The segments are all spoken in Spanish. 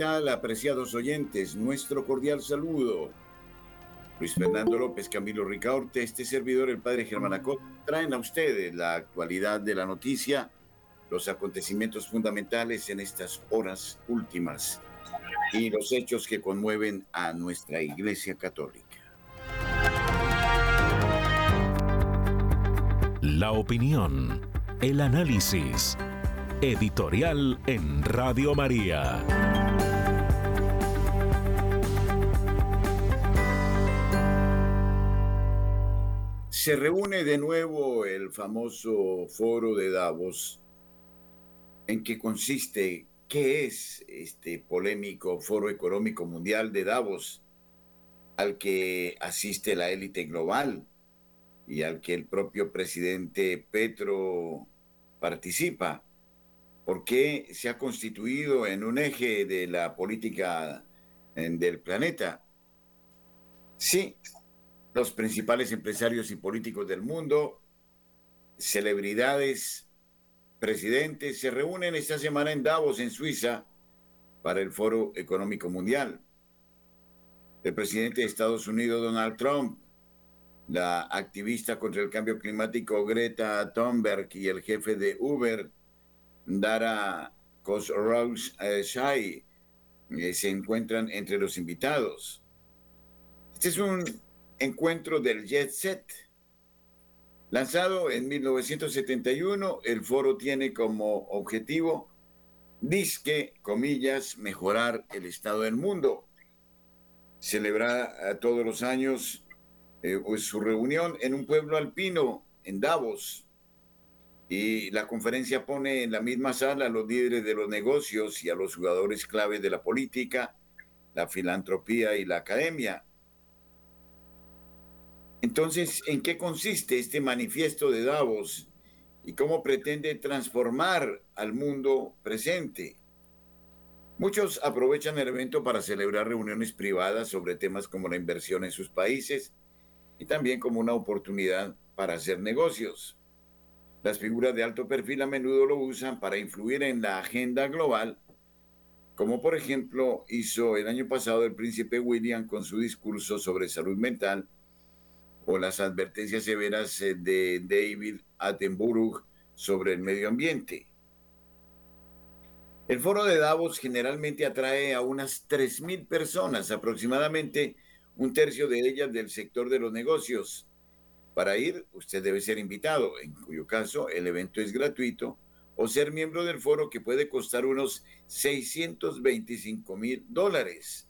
Tal, apreciados oyentes? Nuestro cordial saludo. Luis Fernando López, Camilo Ricaurte, este servidor, el padre Germán Acot, traen a ustedes la actualidad de la noticia, los acontecimientos fundamentales en estas horas últimas y los hechos que conmueven a nuestra Iglesia Católica. La opinión, el análisis, editorial en Radio María. Se reúne de nuevo el famoso foro de Davos. ¿En qué consiste? ¿Qué es este polémico foro económico mundial de Davos al que asiste la élite global y al que el propio presidente Petro participa? ¿Por qué se ha constituido en un eje de la política del planeta? Sí, los principales empresarios y políticos del mundo, celebridades, presidentes, se reúnen esta semana en Davos, en Suiza, para el Foro Económico Mundial. El presidente de Estados Unidos, Donald Trump, la activista contra el cambio climático Greta Thunberg y el jefe de Uber, Dara Khosrowshahi, eh, se encuentran entre los invitados. Este es un encuentro del Jet Set. Lanzado en 1971, el foro tiene como objetivo, disque, comillas, mejorar el estado del mundo. Celebra todos los años eh, pues, su reunión en un pueblo alpino, en Davos. Y la conferencia pone en la misma sala a los líderes de los negocios y a los jugadores clave de la política, la filantropía y la academia entonces, ¿en qué consiste este manifiesto de Davos y cómo pretende transformar al mundo presente? Muchos aprovechan el evento para celebrar reuniones privadas sobre temas como la inversión en sus países y también como una oportunidad para hacer negocios. Las figuras de alto perfil a menudo lo usan para influir en la agenda global, como por ejemplo hizo el año pasado el príncipe William con su discurso sobre salud mental o las advertencias severas eh, de David Attenborough sobre el medio ambiente. El foro de Davos generalmente atrae a unas 3.000 personas, aproximadamente un tercio de ellas del sector de los negocios. Para ir, usted debe ser invitado, en cuyo caso el evento es gratuito, o ser miembro del foro que puede costar unos 625 mil dólares.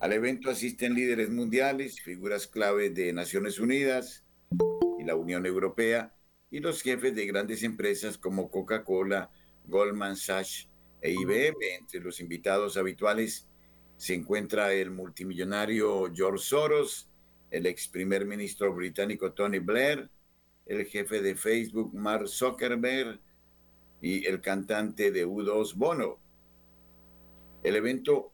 Al evento asisten líderes mundiales, figuras clave de Naciones Unidas y la Unión Europea y los jefes de grandes empresas como Coca-Cola, Goldman Sachs e IBM. Entre los invitados habituales se encuentra el multimillonario George Soros, el ex primer ministro británico Tony Blair, el jefe de Facebook Mark Zuckerberg y el cantante de U2 Bono. El evento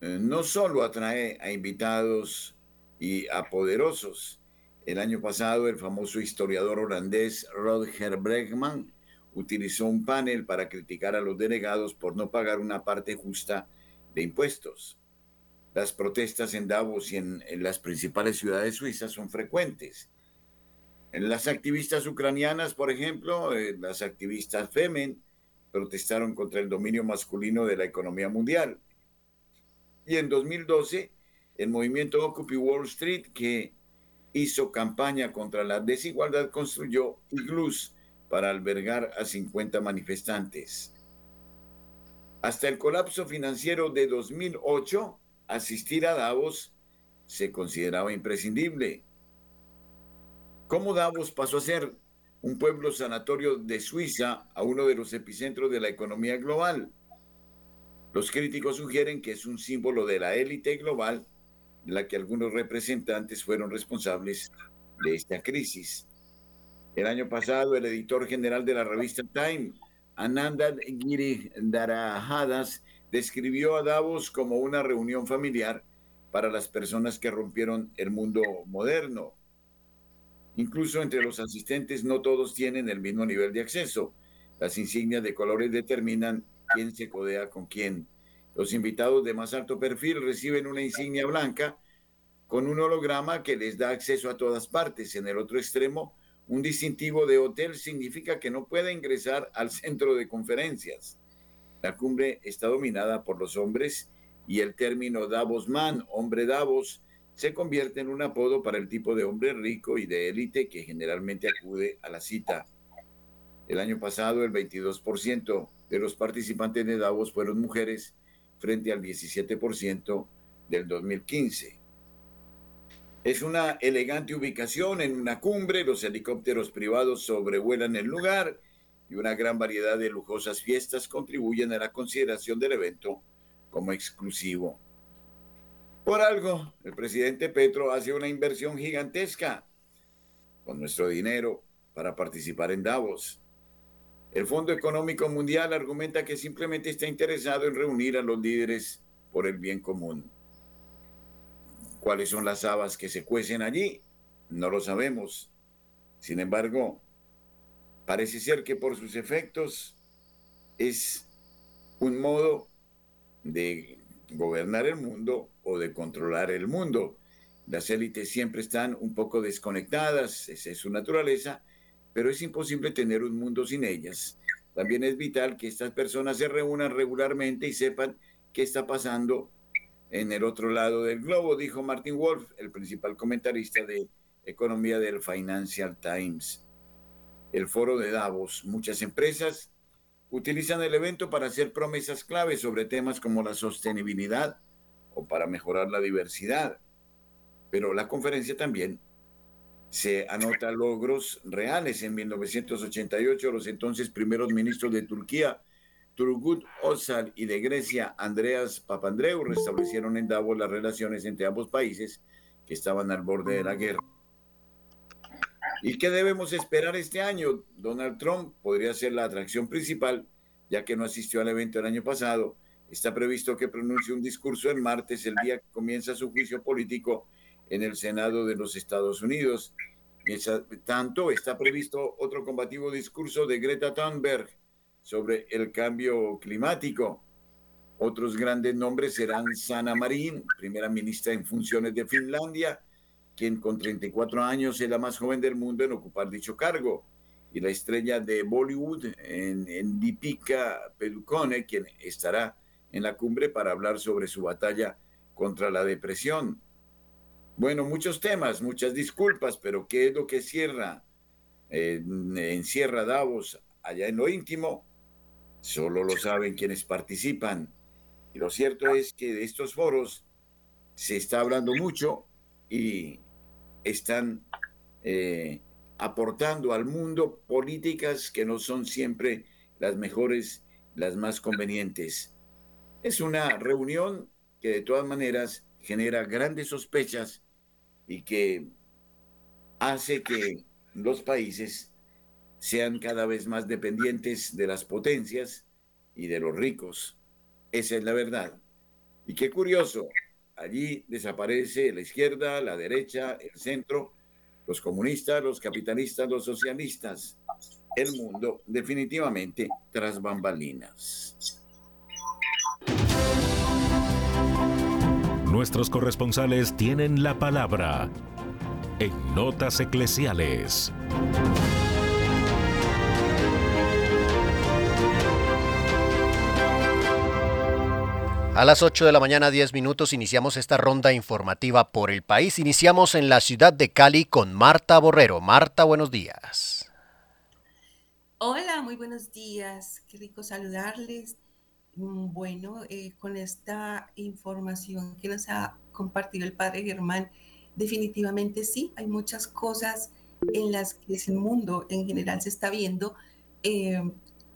no solo atrae a invitados y a poderosos. El año pasado, el famoso historiador holandés Rodger Bregman utilizó un panel para criticar a los delegados por no pagar una parte justa de impuestos. Las protestas en Davos y en, las principales ciudades suizas son frecuentes. En las activistas ucranianas, por ejemplo, eh, las activistas Femen protestaron contra el dominio masculino de la economía mundial. Y en 2012, el movimiento Occupy Wall Street, que hizo campaña contra la desigualdad, construyó iglús para albergar a 50 manifestantes. Hasta el colapso financiero de 2008, asistir a Davos se consideraba imprescindible. ¿Cómo Davos pasó a ser un pueblo sanatorio de Suiza a uno de los epicentros de la economía global. Los críticos sugieren que es un símbolo de la élite global, de la que algunos representantes fueron responsables de esta crisis. El año pasado, el editor general de la revista Time, Ananda Giri Darajadas, describió a Davos como una reunión familiar para las personas que rompieron el mundo moderno. Incluso entre los asistentes no todos tienen el mismo nivel de acceso. Las insignias de colores determinan quién se codea con quién. Los invitados de más alto perfil reciben una insignia blanca con un holograma que les da acceso a todas partes. En el otro extremo, un distintivo de hotel significa que no puede ingresar al centro de conferencias. La cumbre está dominada por los hombres y el término Davos Man, hombre Davos, se convierte en un apodo para el tipo de hombre rico y de élite que generalmente acude a la cita. El año pasado, el 22% de los participantes de Davos fueron mujeres frente al 17% del 2015. Es una elegante ubicación en una cumbre, los helicópteros privados sobrevuelan el lugar y una gran variedad de lujosas fiestas contribuyen a la consideración del evento como exclusivo. Por algo, el presidente Petro hace una inversión gigantesca con nuestro dinero para participar en Davos. El Fondo Económico Mundial argumenta que simplemente está interesado en reunir a los líderes por el bien común. ¿Cuáles son las habas que se cuecen allí? No lo sabemos. Sin embargo, parece ser que por sus efectos es un modo de gobernar el mundo o de controlar el mundo. Las élites siempre están un poco desconectadas, es su naturaleza, pero es imposible tener un mundo sin ellas. También es vital que estas personas se reúnan regularmente y sepan qué está pasando en el otro lado del globo, dijo Martin Wolf, el principal comentarista de economía del Financial Times. El foro de Davos, muchas empresas utilizan el evento para hacer promesas claves sobre temas como la sostenibilidad o para mejorar la diversidad. Pero la conferencia también se anota logros reales. En 1988, los entonces primeros ministros de Turquía, Turgut Özal, y de Grecia, Andreas Papandreou, restablecieron en Davos las relaciones entre ambos países que estaban al borde de la guerra. ¿Y qué debemos esperar este año? Donald Trump podría ser la atracción principal, ya que no asistió al evento el año pasado. Está previsto que pronuncie un discurso el martes, el día que comienza su juicio político en el Senado de los Estados Unidos. tanto está previsto otro combativo discurso de Greta Thunberg sobre el cambio climático. Otros grandes nombres serán Sana Marin, primera ministra en funciones de Finlandia, quien con 34 años es la más joven del mundo en ocupar dicho cargo, y la estrella de Bollywood en, en Pedukone, quien estará en la cumbre para hablar sobre su batalla contra la depresión. Bueno, muchos temas, muchas disculpas, pero ¿qué es lo que cierra, eh, encierra Davos allá en lo íntimo? Solo lo saben quienes participan. Y lo cierto es que de estos foros se está hablando mucho y están eh, aportando al mundo políticas que no son siempre las mejores, las más convenientes. Es una reunión que de todas maneras genera grandes sospechas y que hace que los países sean cada vez más dependientes de las potencias y de los ricos. Esa es la verdad. Y qué curioso, Allí desaparece la izquierda, la derecha, el centro, los comunistas, los capitalistas, los socialistas. El mundo definitivamente tras bambalinas. Nuestros corresponsales tienen la palabra en Notas Eclesiales. A las 8 de la mañana, 10 minutos, iniciamos esta ronda informativa por el país. Iniciamos en la ciudad de Cali con Marta Borrero. Marta, buenos días. Hola, muy buenos días. Qué rico saludarles. Mm, bueno, eh, con esta información que nos ha compartido el padre Germán, definitivamente sí, hay muchas cosas en las que el mundo en general se está viendo eh,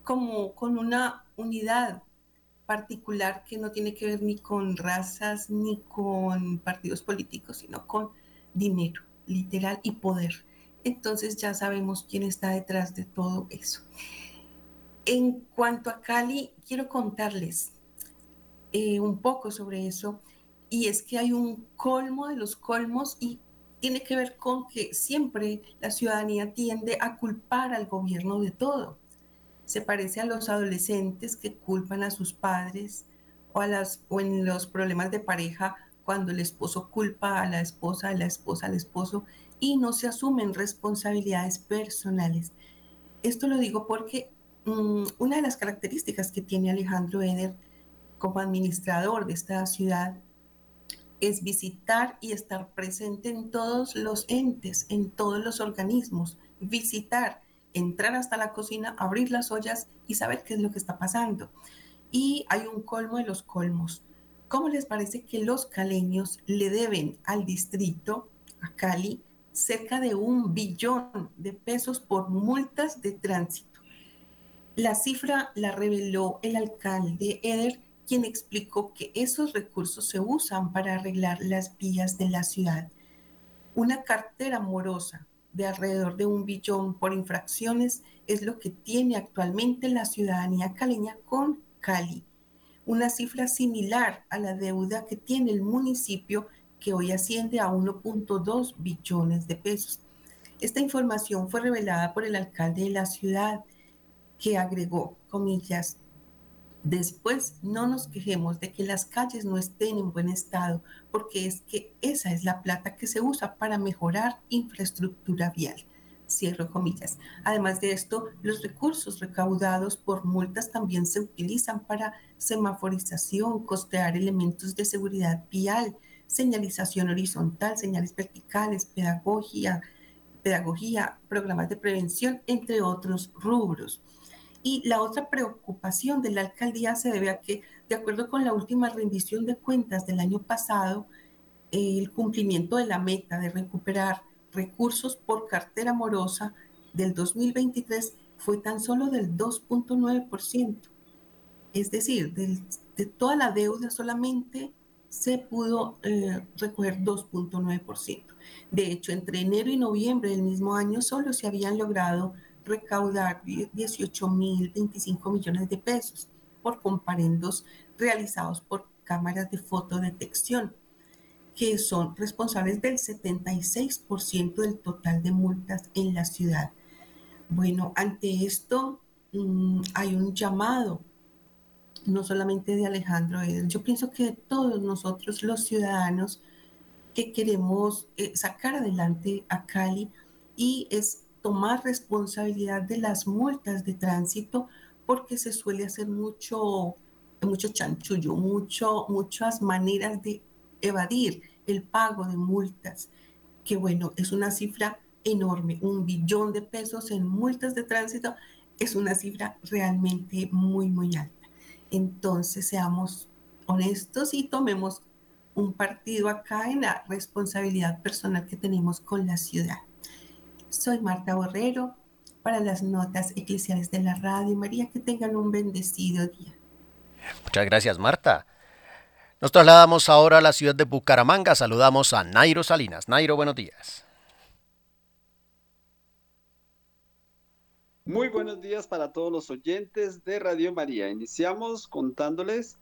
como con una unidad particular que no tiene que ver ni con razas ni con partidos políticos, sino con dinero, literal, y poder. Entonces ya sabemos quién está detrás de todo eso. En cuanto a Cali, quiero contarles eh, un poco sobre eso, y es que hay un colmo de los colmos y tiene que ver con que siempre la ciudadanía tiende a culpar al gobierno de todo se parece a los adolescentes que culpan a sus padres o, a las, o en los problemas de pareja cuando el esposo culpa a la esposa, a la esposa al esposo y no se asumen responsabilidades personales. Esto lo digo porque mm, una de las características que tiene Alejandro Eder como administrador de esta ciudad es visitar y estar presente en todos los entes, en todos los organismos, visitar entrar hasta la cocina, abrir las ollas y saber qué es lo que está pasando. Y hay un colmo de los colmos. ¿Cómo les parece que los caleños le deben al distrito, a Cali, cerca de un billón de pesos por multas de tránsito? La cifra la reveló el alcalde Eder, quien explicó que esos recursos se usan para arreglar las vías de la ciudad. Una cartera morosa de alrededor de un billón por infracciones es lo que tiene actualmente la ciudadanía caleña con Cali, una cifra similar a la deuda que tiene el municipio que hoy asciende a 1.2 billones de pesos. Esta información fue revelada por el alcalde de la ciudad que agregó, comillas, Después, no nos quejemos de que las calles no estén en buen estado, porque es que esa es la plata que se usa para mejorar infraestructura vial. Cierro comillas. Además de esto, los recursos recaudados por multas también se utilizan para semaforización, costear elementos de seguridad vial, señalización horizontal, señales verticales, pedagogía, pedagogía, programas de prevención, entre otros rubros. Y la otra preocupación de la alcaldía se debe a que, de acuerdo con la última rendición de cuentas del año pasado, el cumplimiento de la meta de recuperar recursos por cartera morosa del 2023 fue tan solo del 2.9%. Es decir, de toda la deuda solamente se pudo eh, recoger 2.9%. De hecho, entre enero y noviembre del mismo año solo se habían logrado recaudar 18 mil 25 millones de pesos por comparendos realizados por cámaras de fotodetección, que son responsables del 76% del total de multas en la ciudad. Bueno, ante esto mm, hay un llamado, no solamente de Alejandro yo pienso que de todos nosotros los ciudadanos que queremos eh, sacar adelante a Cali y es tomar responsabilidad de las multas de tránsito porque se suele hacer mucho, mucho chanchullo, muchas maneras de evadir el pago de multas, que bueno, es una cifra enorme, un billón de pesos en multas de tránsito es una cifra realmente muy, muy alta. Entonces, seamos honestos y tomemos un partido acá en la responsabilidad personal que tenemos con la ciudad. Soy Marta Borrero para las notas eclesiales de la radio. María, que tengan un bendecido día. Muchas gracias, Marta. Nos trasladamos ahora a la ciudad de Bucaramanga. Saludamos a Nairo Salinas. Nairo, buenos días. Muy buenos días para todos los oyentes de Radio María. Iniciamos contándoles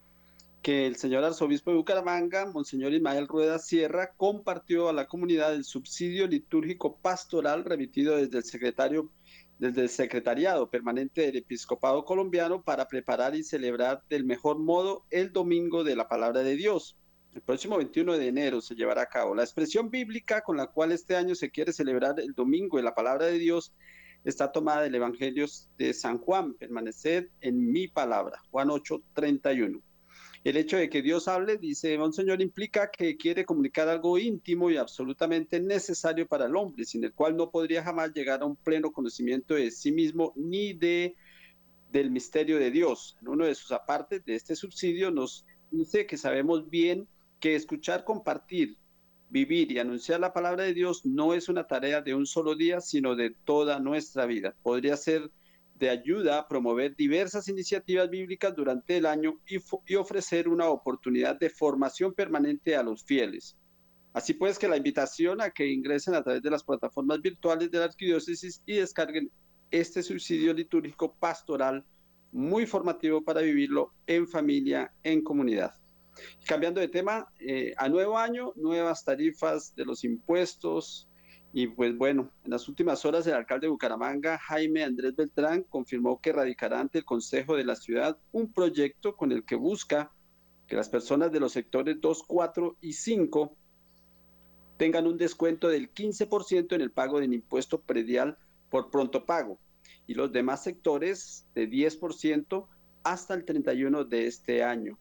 que el señor arzobispo de Bucaramanga, Monseñor Ismael Rueda Sierra, compartió a la comunidad el subsidio litúrgico pastoral remitido desde el secretario desde el Secretariado Permanente del Episcopado Colombiano para preparar y celebrar del mejor modo el Domingo de la Palabra de Dios. El próximo 21 de enero se llevará a cabo. La expresión bíblica con la cual este año se quiere celebrar el Domingo de la Palabra de Dios está tomada del Evangelio de San Juan. Permaneced en mi palabra. Juan 8, 31. El hecho de que Dios hable, dice Monseñor, implica que quiere comunicar algo íntimo y absolutamente necesario para el hombre, sin el cual no podría jamás llegar a un pleno conocimiento de sí mismo ni de del misterio de Dios. En uno de sus apartes de este subsidio nos dice que sabemos bien que escuchar, compartir vivir y anunciar la palabra de Dios no es una tarea de un solo día, sino de toda nuestra vida. Podría ser de ayuda a promover diversas iniciativas bíblicas durante el año y, ofrecer una oportunidad de formación permanente a los fieles. Así pues que la invitación a que ingresen a través de las plataformas virtuales de la arquidiócesis y descarguen este subsidio litúrgico pastoral muy formativo para vivirlo en familia, en comunidad. Cambiando de tema, eh, a nuevo año, nuevas tarifas de los impuestos. Y pues bueno, en las últimas horas el alcalde de Bucaramanga, Jaime Andrés Beltrán, confirmó que radicará ante el Consejo de la Ciudad un proyecto con el que busca que las personas de los sectores 2, 4 y 5 tengan un descuento del 15% en el pago del impuesto predial por pronto pago y los demás sectores de 10% hasta el 31 de este año.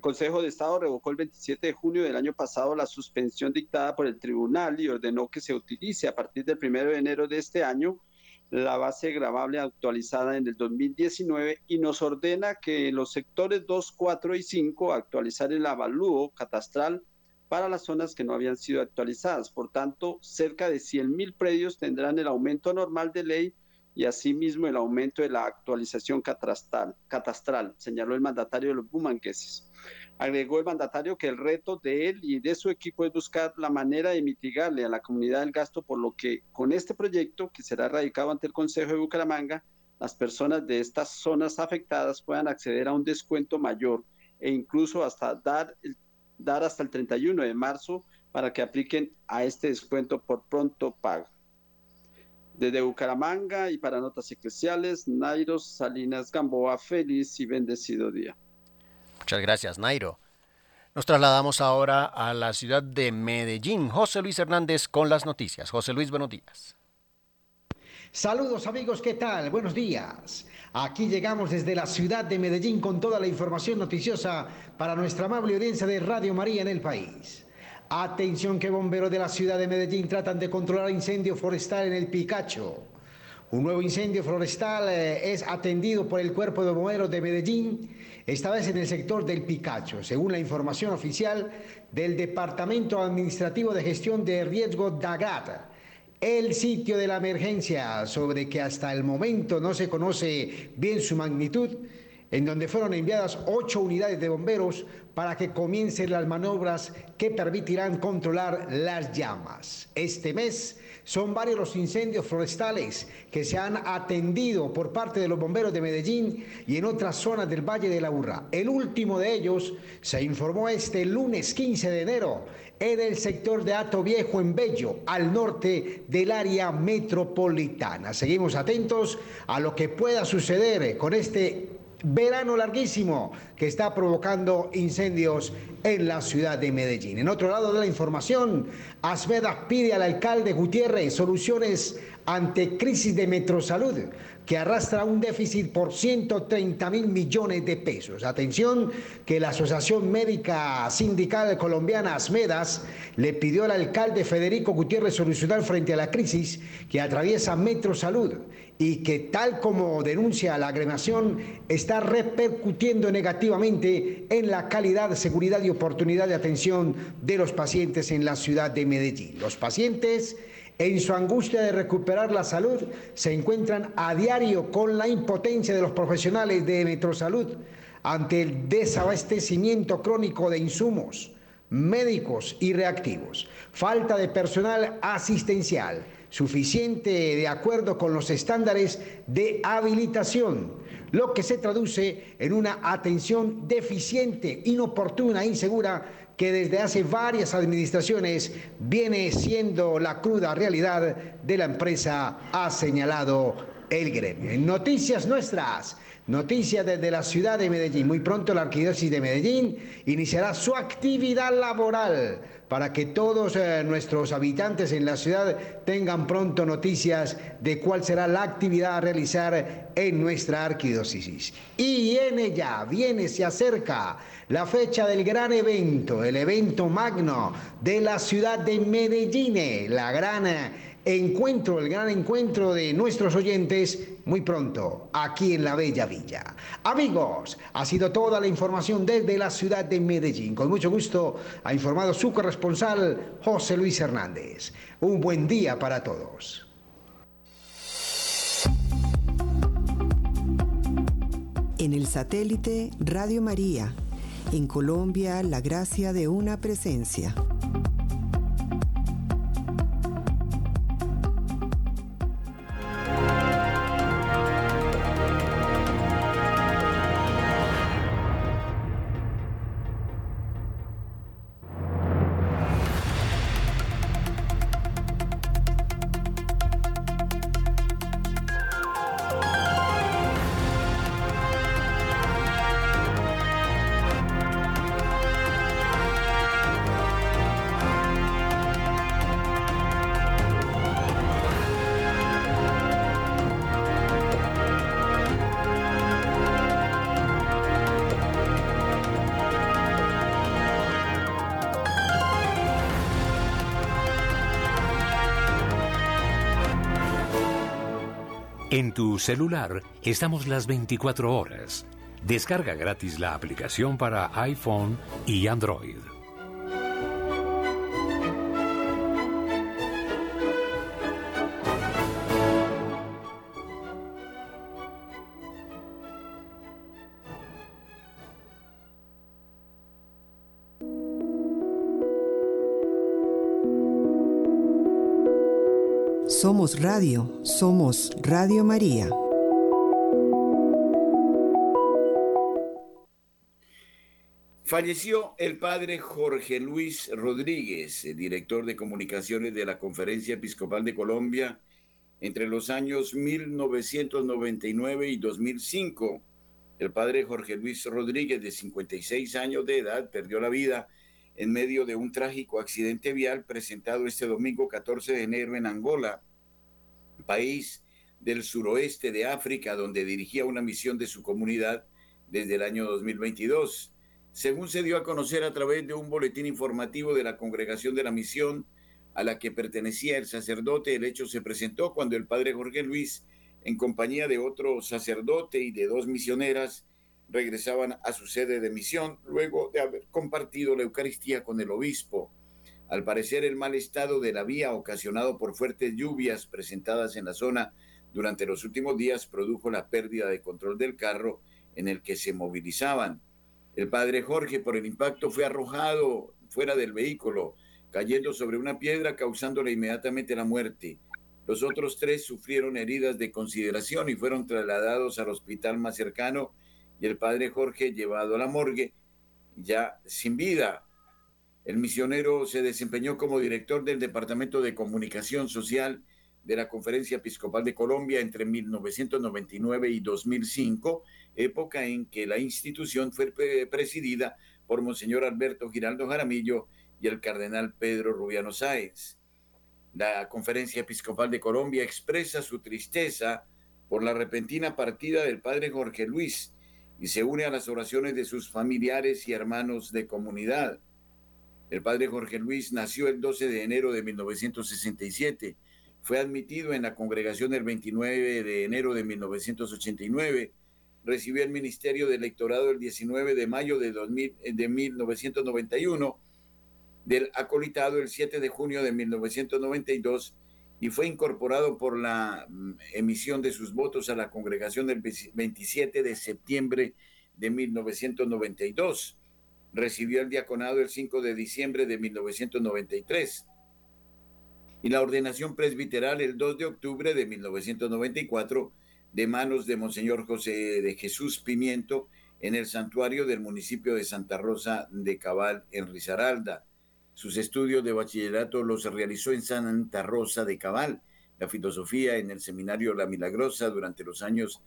El Consejo de Estado revocó el 27 de junio del año pasado la suspensión dictada por el tribunal y ordenó que se utilice a partir del 1 de enero de este año la base grabable actualizada en el 2019 y nos ordena que los sectores 2, 4 y 5 actualizar el avalúo catastral para las zonas que no habían sido actualizadas. Por tanto, cerca de 100 mil predios tendrán el aumento normal de ley y asimismo el aumento de la actualización catastral, catastral señaló el mandatario de los bumangueses. Agregó el mandatario que el reto de él y de su equipo es buscar la manera de mitigarle a la comunidad el gasto, por lo que con este proyecto, que será radicado ante el Consejo de Bucaramanga, las personas de estas zonas afectadas puedan acceder a un descuento mayor e incluso hasta dar dar hasta el 31 de marzo para que apliquen a este descuento por pronto pago. Desde Bucaramanga y para Notas Eclesiales, Nairo Salinas Gamboa, feliz y bendecido día. Muchas gracias, Nairo. Nos trasladamos ahora a la ciudad de Medellín. José Luis Hernández con las noticias. José Luis, buenos días. Saludos amigos, ¿qué tal? Buenos días. Aquí llegamos desde la ciudad de Medellín con toda la información noticiosa para nuestra amable audiencia de Radio María en el país. Atención que bomberos de la ciudad de Medellín tratan de controlar incendio forestal en el Picacho. Un nuevo incendio forestal eh, es atendido por el Cuerpo de Bomberos de Medellín, esta vez en el sector del Picacho, según la información oficial del Departamento Administrativo de Gestión de Riesgo DAGAT el sitio de la emergencia, sobre que hasta el momento no se conoce bien su magnitud, en donde fueron enviadas ocho unidades de bomberos para que comiencen las maniobras que permitirán controlar las llamas. Este mes son varios los incendios forestales que se han atendido por parte de los bomberos de Medellín y en otras zonas del Valle de la Burra. El último de ellos se informó este lunes 15 de enero en el sector de Ato Viejo en Bello, al norte del área metropolitana. Seguimos atentos a lo que pueda suceder con este verano larguísimo que está provocando incendios en la ciudad de Medellín. En otro lado de la información, Asmeda pide al alcalde Gutiérrez soluciones ante crisis de Metrosalud que arrastra un déficit por 130 mil millones de pesos. Atención que la Asociación Médica Sindical Colombiana ASMEDAS le pidió al alcalde Federico Gutiérrez solucionar frente a la crisis que atraviesa Metro Salud y que tal como denuncia la agremación está repercutiendo negativamente en la calidad, seguridad y oportunidad de atención de los pacientes en la ciudad de Medellín. Los pacientes en su angustia de recuperar la salud, se encuentran a diario con la impotencia de los profesionales de Metrosalud ante el desabastecimiento crónico de insumos médicos y reactivos, falta de personal asistencial suficiente de acuerdo con los estándares de habilitación, lo que se traduce en una atención deficiente, inoportuna, insegura que desde hace varias administraciones viene siendo la cruda realidad de la empresa, ha señalado el gremio. En noticias nuestras, noticias desde la ciudad de Medellín. Muy pronto la Arquidiócesis de Medellín iniciará su actividad laboral para que todos eh, nuestros habitantes en la ciudad tengan pronto noticias de cuál será la actividad a realizar en nuestra arquidiócesis. Y en ella viene, se acerca la fecha del gran evento, el evento magno de la ciudad de Medellín, la gran encuentro, el gran encuentro de nuestros oyentes muy pronto, aquí en la Bella Villa. Amigos, ha sido toda la información desde la ciudad de Medellín. Con mucho gusto ha informado su corresponsal José Luis Hernández. Un buen día para todos. En el satélite Radio María, en Colombia, la gracia de una presencia. En tu celular estamos las 24 horas. Descarga gratis la aplicación para iPhone y Android. Radio, somos Radio María. Falleció el padre Jorge Luis Rodríguez, director de comunicaciones de la Conferencia Episcopal de Colombia entre los años 1999 y 2005. El padre Jorge Luis Rodríguez, de 56 años de edad, perdió la vida en medio de un trágico accidente vial presentado este domingo 14 de enero en Angola país del suroeste de África donde dirigía una misión de su comunidad desde el año 2022. Según se dio a conocer a través de un boletín informativo de la congregación de la misión a la que pertenecía el sacerdote, el hecho se presentó cuando el padre Jorge Luis, en compañía de otro sacerdote y de dos misioneras, regresaban a su sede de misión luego de haber compartido la Eucaristía con el obispo. Al parecer, el mal estado de la vía ocasionado por fuertes lluvias presentadas en la zona durante los últimos días produjo la pérdida de control del carro en el que se movilizaban. El padre Jorge, por el impacto, fue arrojado fuera del vehículo, cayendo sobre una piedra, causándole inmediatamente la muerte. Los otros tres sufrieron heridas de consideración y fueron trasladados al hospital más cercano y el padre Jorge llevado a la morgue ya sin vida. El misionero se desempeñó como director del Departamento de Comunicación Social de la Conferencia Episcopal de Colombia entre 1999 y 2005, época en que la institución fue presidida por Monseñor Alberto Giraldo Jaramillo y el cardenal Pedro Rubiano Sáenz. La Conferencia Episcopal de Colombia expresa su tristeza por la repentina partida del padre Jorge Luis y se une a las oraciones de sus familiares y hermanos de comunidad. El padre Jorge Luis nació el 12 de enero de 1967. Fue admitido en la congregación el 29 de enero de 1989. Recibió el ministerio de electorado el 19 de mayo de, 2000, de 1991. Del acolitado el 7 de junio de 1992 y fue incorporado por la mm, emisión de sus votos a la congregación el 27 de septiembre de 1992 recibió el diaconado el 5 de diciembre de 1993 y la ordenación presbiteral el 2 de octubre de 1994 de manos de Monseñor José de Jesús Pimiento en el santuario del municipio de Santa Rosa de Cabal en Risaralda. Sus estudios de bachillerato los realizó en Santa Rosa de Cabal, la filosofía en el seminario La Milagrosa durante los años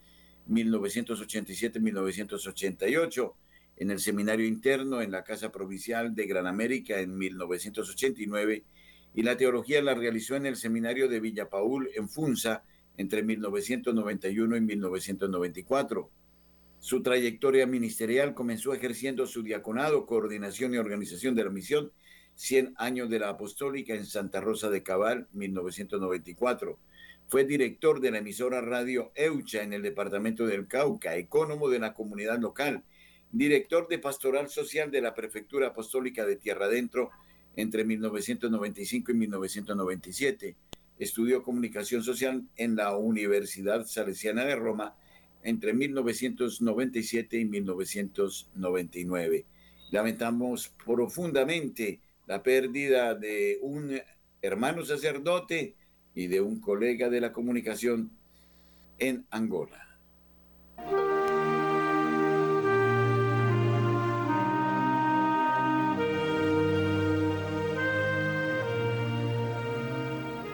1987-1988 en el seminario interno en la Casa Provincial de Gran América en 1989 y la teología la realizó en el seminario de Villa Paul en Funza entre 1991 y 1994. Su trayectoria ministerial comenzó ejerciendo su diaconado, coordinación y organización de la misión 100 años de la Apostólica en Santa Rosa de Cabal, 1994. Fue director de la emisora Radio Eucha en el departamento del Cauca, ecónomo de la comunidad local, director de Pastoral Social de la Prefectura Apostólica de Tierra Adentro entre 1995 y 1997. Estudió comunicación social en la Universidad Salesiana de Roma entre 1997 y 1999. Lamentamos profundamente la pérdida de un hermano sacerdote y de un colega de la comunicación en Angola.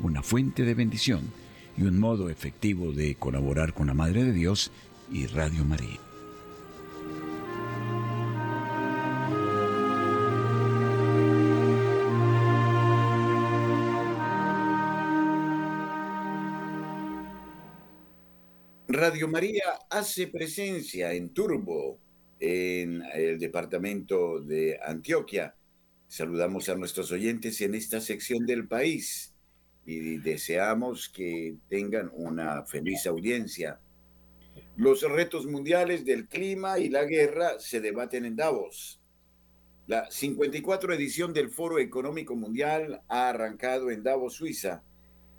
una fuente de bendición y un modo efectivo de colaborar con la Madre de Dios y Radio María. Radio María hace presencia en Turbo, en el departamento de Antioquia. Saludamos a nuestros oyentes en esta sección del país y deseamos que tengan una feliz audiencia. Los retos mundiales del clima y la guerra se debaten en Davos. La 54 edición del Foro Económico Mundial ha arrancado en Davos, Suiza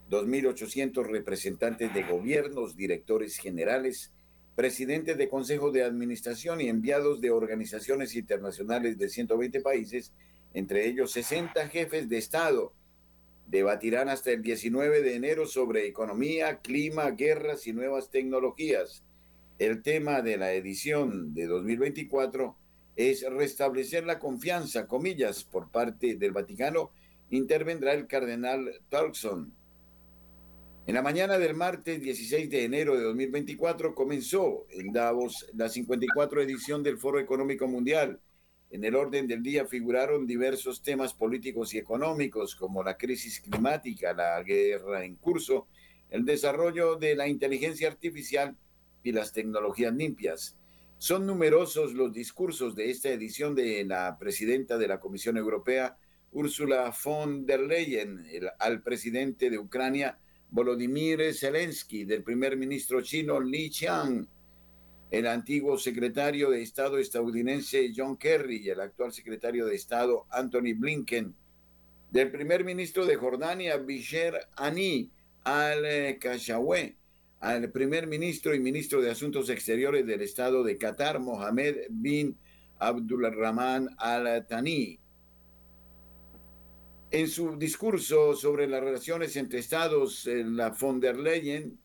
2.800 representantes de gobiernos, directores generales, presidentes de consejos de administración y enviados de organizaciones internacionales de 120 países, entre ellos 60 jefes de Estado, debatirán hasta el 19 de enero sobre economía, clima, guerras y nuevas tecnologías. El tema de la edición de 2024 es restablecer la confianza, comillas, por parte del Vaticano. Intervendrá el cardenal Turkson, en la mañana del martes 16 de enero de 2024 comenzó en Davos la 54 edición del Foro Económico Mundial. En el orden del día figuraron diversos temas políticos y económicos como la crisis climática, la guerra en curso, el desarrollo de la inteligencia artificial y las tecnologías limpias. Son numerosos los discursos de esta edición de la presidenta de la Comisión Europea, Ursula von der Leyen, al presidente de Ucrania, Volodymyr Zelensky, del primer ministro chino Li Qiang, el antiguo secretario de Estado estadounidense John Kerry y el actual secretario de Estado Anthony Blinken, del primer ministro de Jordania Bisher Ani al-Kashawe, al primer ministro y ministro de Asuntos Exteriores del Estado de Qatar Mohamed bin Abdulrahman al-Thani, en su discurso sobre las relaciones entre estados, eh, la von der Leyen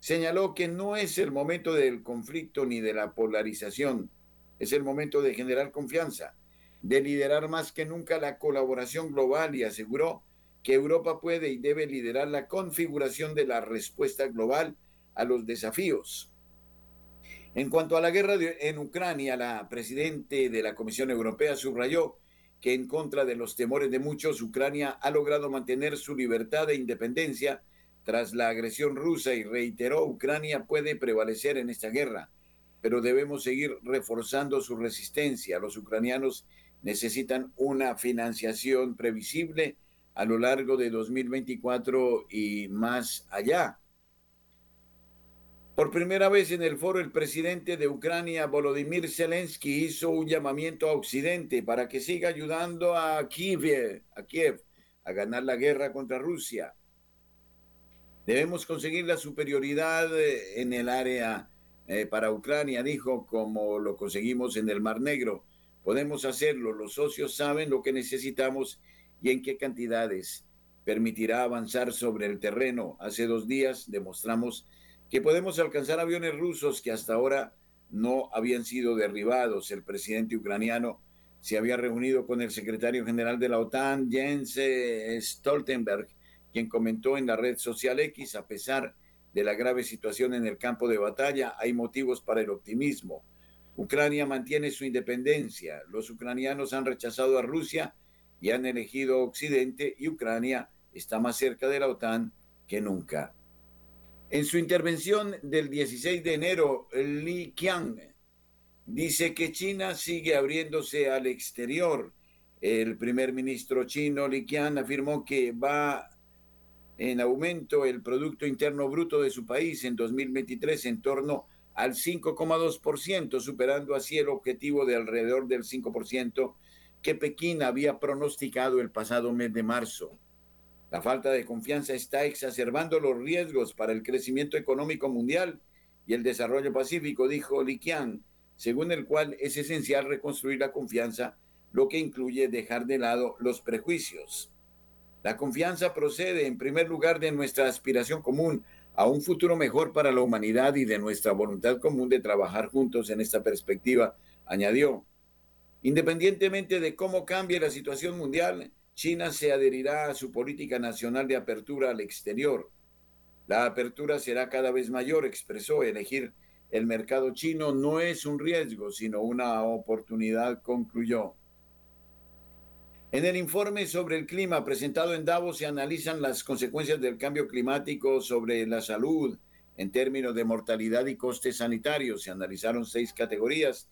señaló que no es el momento del conflicto ni de la polarización, es el momento de generar confianza, de liderar más que nunca la colaboración global y aseguró que Europa puede y debe liderar la configuración de la respuesta global a los desafíos. En cuanto a la guerra en Ucrania, la presidente de la Comisión Europea subrayó que en contra de los temores de muchos, Ucrania ha logrado mantener su libertad e independencia tras la agresión rusa y reiteró, Ucrania puede prevalecer en esta guerra, pero debemos seguir reforzando su resistencia. Los ucranianos necesitan una financiación previsible a lo largo de 2024 y más allá. Por primera vez en el foro, el presidente de Ucrania, Volodymyr Zelensky, hizo un llamamiento a Occidente para que siga ayudando a Kiev, a Kiev a ganar la guerra contra Rusia. Debemos conseguir la superioridad eh, en el área eh, para Ucrania, dijo, como lo conseguimos en el Mar Negro. Podemos hacerlo, los socios saben lo que necesitamos y en qué cantidades. Permitirá avanzar sobre el terreno. Hace dos días demostramos que podemos alcanzar aviones rusos que hasta ahora no habían sido derribados. El presidente ucraniano se había reunido con el secretario general de la OTAN, Jens eh, Stoltenberg, quien comentó en la red social X, a pesar de la grave situación en el campo de batalla, hay motivos para el optimismo. Ucrania mantiene su independencia, los ucranianos han rechazado a Rusia y han elegido Occidente y Ucrania está más cerca de la OTAN que nunca. En su intervención del 16 de enero, Li Qiang dice que China sigue abriéndose al exterior. El primer ministro chino Li Qiang afirmó que va en aumento el Producto Interno Bruto de su país en 2023 en torno al 5,2%, superando así el objetivo de alrededor del 5% que Pekín había pronosticado el pasado mes de marzo. La falta de confianza está exacerbando los riesgos para el crecimiento económico mundial y el desarrollo pacífico, dijo Li Qiang, según el cual es esencial reconstruir la confianza, lo que incluye dejar de lado los prejuicios. La confianza procede, en primer lugar, de nuestra aspiración común a un futuro mejor para la humanidad y de nuestra voluntad común de trabajar juntos en esta perspectiva, añadió. Independientemente de cómo cambie la situación mundial, China se adherirá a su política nacional de apertura al exterior. La apertura será cada vez mayor, expresó. Elegir el mercado chino no es un riesgo, sino una oportunidad, concluyó. En el informe sobre el clima presentado en Davos se analizan las consecuencias del cambio climático sobre la salud en términos de mortalidad y costes sanitarios. Se analizaron seis categorías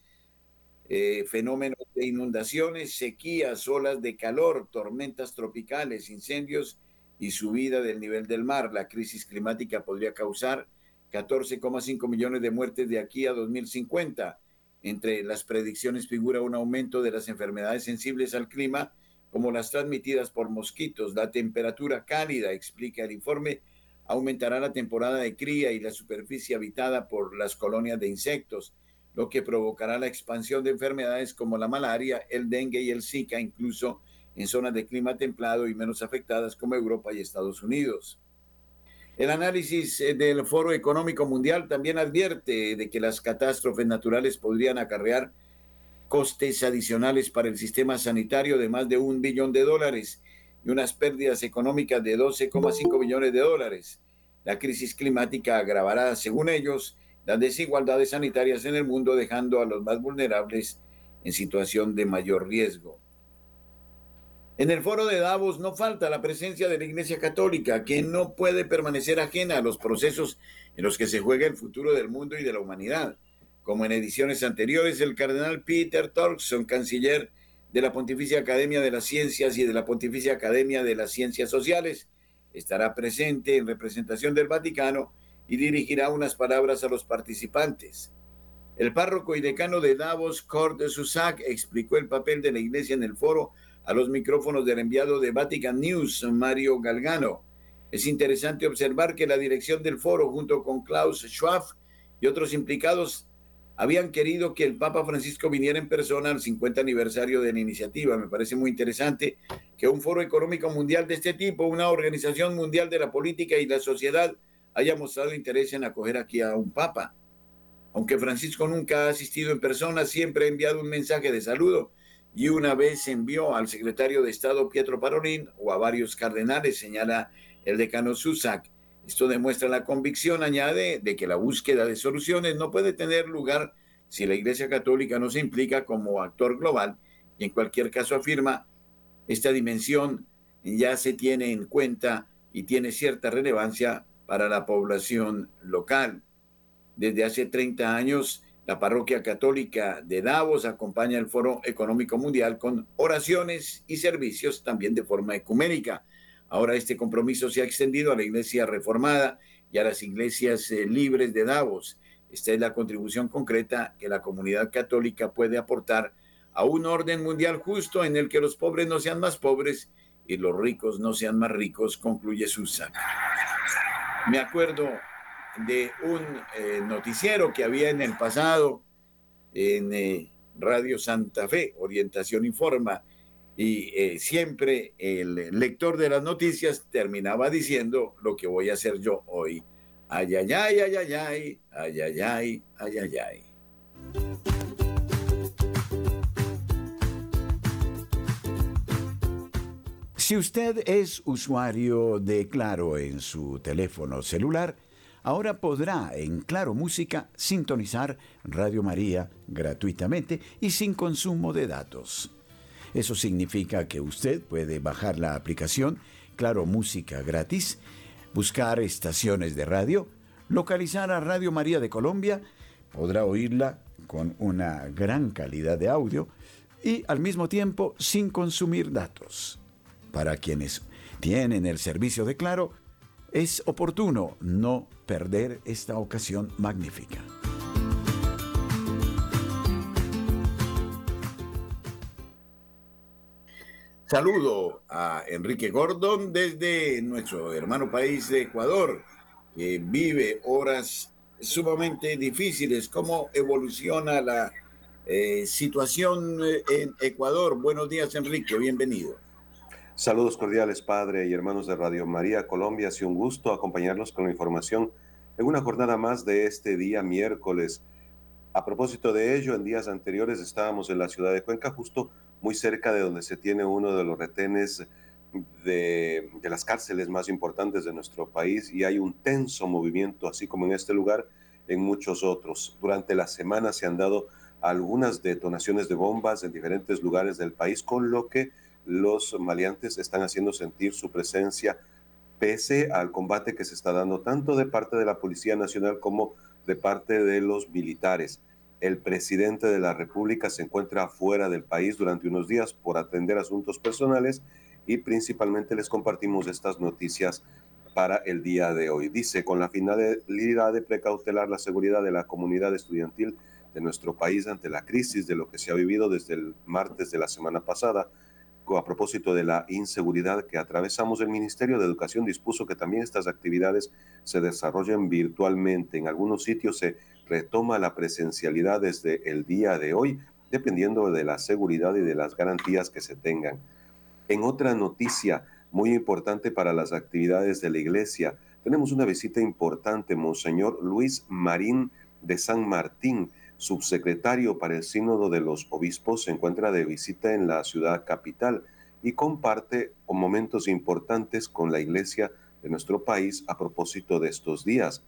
eh, fenómenos de inundaciones, sequías, olas de calor, tormentas tropicales, incendios y subida del nivel del mar. La crisis climática podría causar 14,5 millones de muertes de aquí a 2050. Entre las predicciones figura un aumento de las enfermedades sensibles al clima, como las transmitidas por mosquitos. La temperatura cálida, explica el informe, aumentará la temporada de cría y la superficie habitada por las colonias de insectos lo que provocará la expansión de enfermedades como la malaria, el dengue y el Zika, incluso en zonas de clima templado y menos afectadas como Europa y Estados Unidos. El análisis eh, del Foro Económico Mundial también advierte de que las catástrofes naturales podrían acarrear costes adicionales para el sistema sanitario de más de un billón de dólares y unas pérdidas económicas de 12,5 millones de dólares. La crisis climática agravará, según ellos, las desigualdades sanitarias en el mundo, dejando a los más vulnerables en situación de mayor riesgo. En el foro de Davos no falta la presencia de la Iglesia Católica, que no puede permanecer ajena a los procesos en los que se juega el futuro del mundo y de la humanidad. Como en ediciones anteriores, el cardenal Peter Turkson, canciller de la Pontificia Academia de las Ciencias y de la Pontificia Academia de las Ciencias Sociales, estará presente en representación del Vaticano y dirigirá unas palabras a los participantes. El párroco y decano de Davos, Kurt Susak, explicó el papel de la iglesia en el foro a los micrófonos del enviado de Vatican News, Mario Galgano. Es interesante observar que la dirección del foro, junto con Klaus Schwab y otros implicados, habían querido que el Papa Francisco viniera en persona al 50 aniversario de la iniciativa. Me parece muy interesante que un foro económico mundial de este tipo, una organización mundial de la política y la sociedad, haya mostrado interés en acoger aquí a un papa. Aunque Francisco nunca ha asistido en persona, siempre ha enviado un mensaje de saludo y una vez envió al secretario de Estado Pietro Parolin o a varios cardenales, señala el decano Susak. Esto demuestra la convicción, añade, de que la búsqueda de soluciones no puede tener lugar si la Iglesia Católica no se implica como actor global y en cualquier caso afirma, esta dimensión ya se tiene en cuenta y tiene cierta relevancia para la población local. Desde hace 30 años, la parroquia católica de Davos acompaña el Foro Económico Mundial con oraciones y servicios también de forma ecuménica. Ahora este compromiso se ha extendido a la Iglesia Reformada y a las iglesias eh, libres de Davos. Esta es la contribución concreta que la comunidad católica puede aportar a un orden mundial justo en el que los pobres no sean más pobres y los ricos no sean más ricos, concluye Susan. Me acuerdo de un eh, noticiero que había en el pasado en eh, Radio Santa Fe, Orientación Informa, y eh, siempre el lector de las noticias terminaba diciendo lo que voy a hacer yo hoy. Ay, ay, ay, ay, ay, ay, ay, ay, ay, ay, ay. Si usted es usuario de Claro en su teléfono celular, ahora podrá en Claro Música sintonizar Radio María gratuitamente y sin consumo de datos. Eso significa que usted puede bajar la aplicación Claro Música gratis, buscar estaciones de radio, localizar a Radio María de Colombia, podrá oírla con una gran calidad de audio y al mismo tiempo sin consumir datos. Para quienes tienen el servicio de Claro, es oportuno no perder esta ocasión magnífica. Saludo a Enrique Gordon desde nuestro hermano país de Ecuador, que vive horas sumamente difíciles. ¿Cómo evoluciona la eh, situación eh, en Ecuador? Buenos días, Enrique, bienvenido. Saludos cordiales, Padre y hermanos de Radio María Colombia. Ha sido un gusto acompañarlos con la información en una jornada más de este día miércoles. A propósito de ello, en días anteriores estábamos en la ciudad de Cuenca, justo muy cerca de donde se tiene uno de los retenes de, las cárceles más importantes de nuestro país y hay un tenso movimiento, así como en este lugar, en muchos otros. Durante la semana se han dado algunas detonaciones de bombas en diferentes lugares del país, con lo que los maleantes están haciendo sentir su presencia pese al combate que se está dando tanto de parte de la Policía Nacional como de parte de los militares el presidente de la República se encuentra fuera del país durante unos días por atender asuntos personales y principalmente les compartimos estas noticias para el día de hoy. Dice, con la finalidad de precautelar la seguridad de la comunidad estudiantil de nuestro país ante la crisis de lo que se ha vivido desde el martes de la semana pasada, a propósito de la inseguridad que atravesamos, el Ministerio de Educación dispuso que también estas actividades se desarrollen virtualmente. En algunos sitios se retoma la presencialidad desde el día de hoy, dependiendo de la seguridad y de las garantías que se tengan. En otra noticia muy importante para las actividades de la iglesia, tenemos una visita importante, Monseñor Luis Marín de San Martín, subsecretario para el Sínodo de los Obispos, se encuentra de visita en la ciudad capital y comparte momentos importantes con la iglesia de nuestro país a propósito de estos días.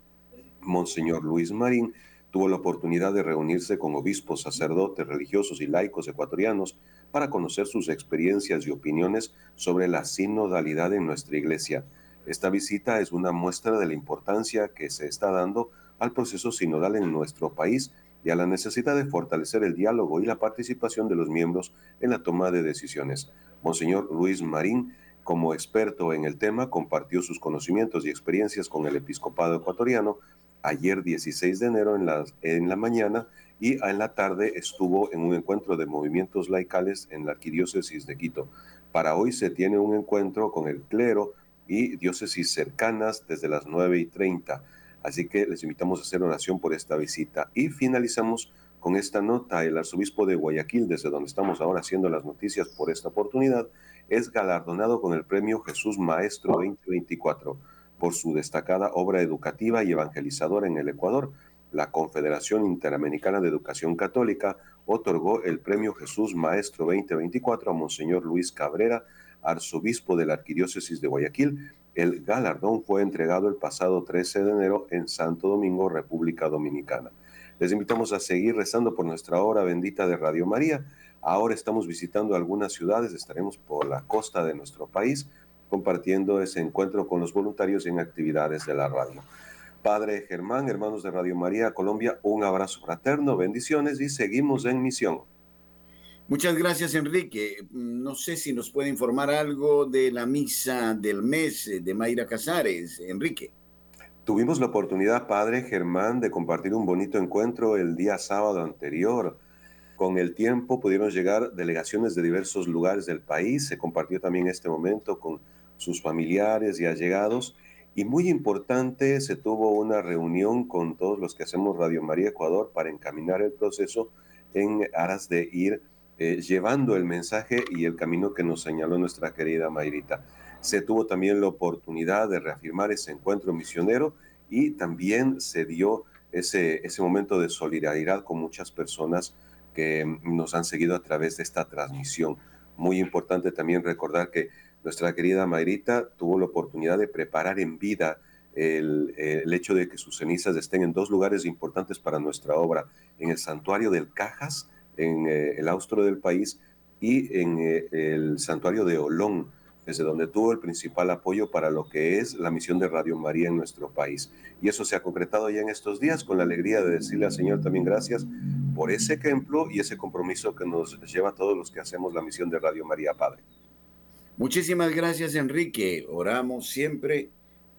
Monseñor Luis Marín tuvo la oportunidad de reunirse con obispos, sacerdotes, religiosos y laicos ecuatorianos para conocer sus experiencias y opiniones sobre la sinodalidad en nuestra iglesia. Esta visita es una muestra de la importancia que se está dando al proceso sinodal en nuestro país y a la necesidad de fortalecer el diálogo y la participación de los miembros en la toma de decisiones. Monseñor Luis Marín, como experto en el tema, compartió sus conocimientos y experiencias con el episcopado ecuatoriano ayer 16 de enero en la, en la mañana y en la tarde estuvo en un encuentro de movimientos laicales en la arquidiócesis de Quito. Para hoy se tiene un encuentro con el clero y diócesis cercanas desde las 9 y 30. Así que les invitamos a hacer oración por esta visita. Y finalizamos con esta nota. El arzobispo de Guayaquil, desde donde estamos ahora haciendo las noticias por esta oportunidad, es galardonado con el premio Jesús Maestro 2024 por su destacada obra educativa y evangelizadora en el Ecuador. La Confederación Interamericana de Educación Católica otorgó el Premio Jesús Maestro 2024 a Monseñor Luis Cabrera, arzobispo de la Arquidiócesis de Guayaquil. El galardón fue entregado el pasado 13 de enero en Santo Domingo, República Dominicana. Les invitamos a seguir rezando por nuestra hora bendita de Radio María. Ahora estamos visitando algunas ciudades, estaremos por la costa de nuestro país compartiendo ese encuentro con los voluntarios en actividades de la radio. Padre Germán, hermanos de Radio María Colombia, un abrazo fraterno, bendiciones y seguimos en misión. Muchas gracias, Enrique. No sé si nos puede informar algo de la misa del mes de Mayra Casares, Enrique. Tuvimos la oportunidad, Padre Germán, de compartir un bonito encuentro el día sábado anterior. Con el tiempo pudieron llegar delegaciones de diversos lugares del país. Se compartió también este momento con sus familiares y allegados. Y muy importante, se tuvo una reunión con todos los que hacemos Radio María Ecuador para encaminar el proceso en aras de ir eh, llevando el mensaje y el camino que nos señaló nuestra querida Mayrita. Se tuvo también la oportunidad de reafirmar ese encuentro misionero y también se dio ese, ese momento de solidaridad con muchas personas que nos han seguido a través de esta transmisión. Muy importante también recordar que nuestra querida Mayrita tuvo la oportunidad de preparar en vida el, hecho de que sus cenizas estén en dos lugares importantes para nuestra obra, en el santuario del Cajas, en eh, el austro del país, y en eh, el santuario de Olón, desde donde tuvo el principal apoyo para lo que es la misión de Radio María en nuestro país. Y eso se ha concretado ya en estos días con la alegría de decirle al Señor también gracias por ese ejemplo y ese compromiso que nos lleva a todos los que hacemos la misión de Radio María, Padre. Muchísimas gracias, Enrique. Oramos siempre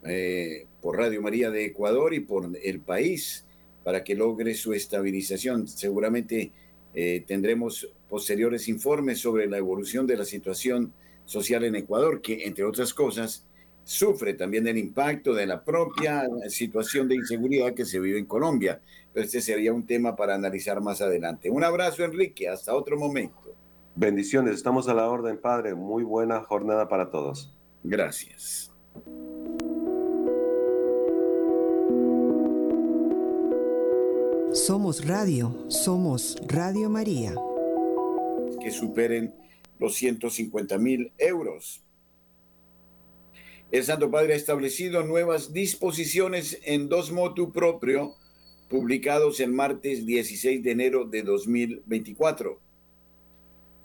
eh, por Radio María de Ecuador y por el país para que logre su estabilización. Seguramente eh, tendremos posteriores informes sobre la evolución de la situación social en Ecuador, que entre otras cosas sufre también el impacto de la propia situación de inseguridad que se vive en Colombia. Pero este sería un tema para analizar más adelante. Un abrazo, Enrique. Hasta otro momento. Bendiciones. Estamos a la orden, Padre. Muy buena jornada para todos. Gracias. Somos Radio, somos Radio María. Que superen los 150 mil euros. El Santo Padre ha establecido nuevas disposiciones en dos motu propio publicados el martes 16 de enero de 2024.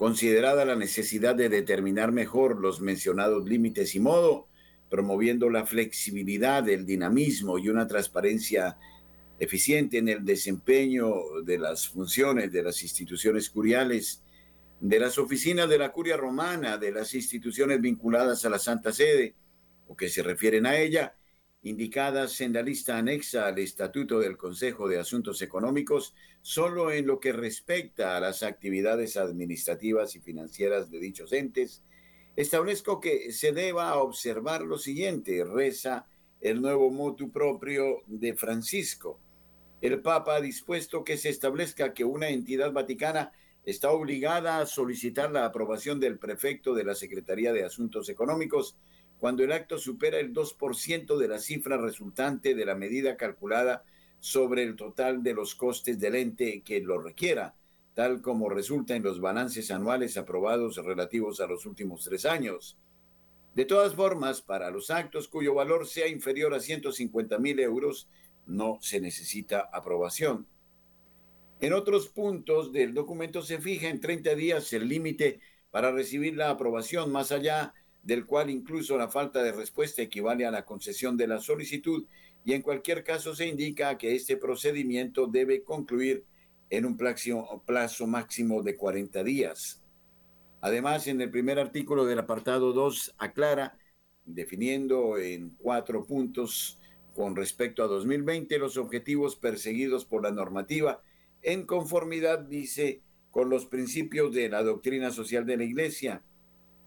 Considerada la necesidad de determinar mejor los mencionados límites y modo, promoviendo la flexibilidad, el dinamismo y una transparencia eficiente en el desempeño de las funciones de las instituciones curiales, de las oficinas de la curia romana, de las instituciones vinculadas a la Santa Sede o que se refieren a ella, indicadas en la lista anexa al Estatuto del Consejo de Asuntos Económicos, solo en lo que respecta a las actividades administrativas y financieras de dichos entes, establezco que se deba observar lo siguiente, reza el nuevo motu propio de Francisco. El Papa ha dispuesto que se establezca que una entidad vaticana está obligada a solicitar la aprobación del prefecto de la Secretaría de Asuntos Económicos cuando el acto supera el 2% de la cifra resultante de la medida calculada sobre el total de los costes del ente que lo requiera, tal como resulta en los balances anuales aprobados relativos a los últimos tres años. De todas formas, para los actos cuyo valor sea inferior a 150 mil euros, no se necesita aprobación. En otros puntos del documento se fija en 30 días el límite para recibir la aprobación, más allá del cual incluso la falta de respuesta equivale a la concesión de la solicitud y en cualquier caso se indica que este procedimiento debe concluir en un plazo, plazo máximo de 40 días. Además, en el primer artículo del apartado 2 aclara, definiendo en cuatro puntos con respecto a 2020 los objetivos perseguidos por la normativa en conformidad, dice, con los principios de la doctrina social de la Iglesia,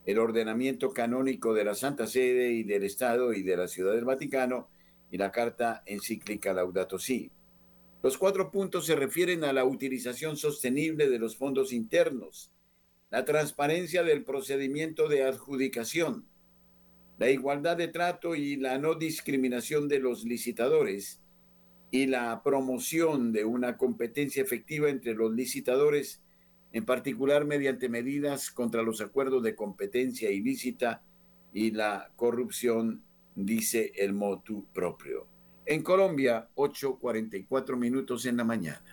el ordenamiento canónico de la Santa Sede y del Estado y de la Ciudad del Vaticano y la carta encíclica Laudato Si. Los cuatro puntos se refieren a la utilización sostenible de los fondos internos, la transparencia del procedimiento de adjudicación, la igualdad de trato y la no discriminación de los licitadores, y la promoción de una competencia efectiva entre los licitadores, en particular mediante medidas contra los acuerdos de competencia ilícita y la corrupción, dice el motu propio. En Colombia, 8.44 minutos en la mañana.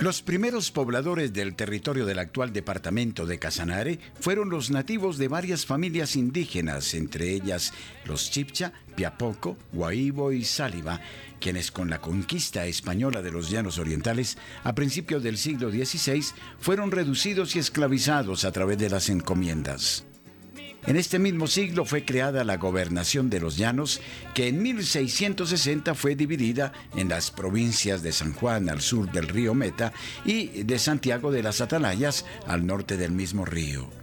Los primeros pobladores del territorio del actual departamento de Casanare fueron los nativos de varias familias indígenas, entre ellas los Chipcha, Piapoco, Guaíbo y Sáliva, quienes con la conquista española de los llanos orientales a principios del siglo XVI fueron reducidos y esclavizados a través de las encomiendas. En este mismo siglo fue creada la gobernación de los llanos, que en 1660 fue dividida en las provincias de San Juan al sur del río Meta y de Santiago de las Atalayas al norte del mismo río.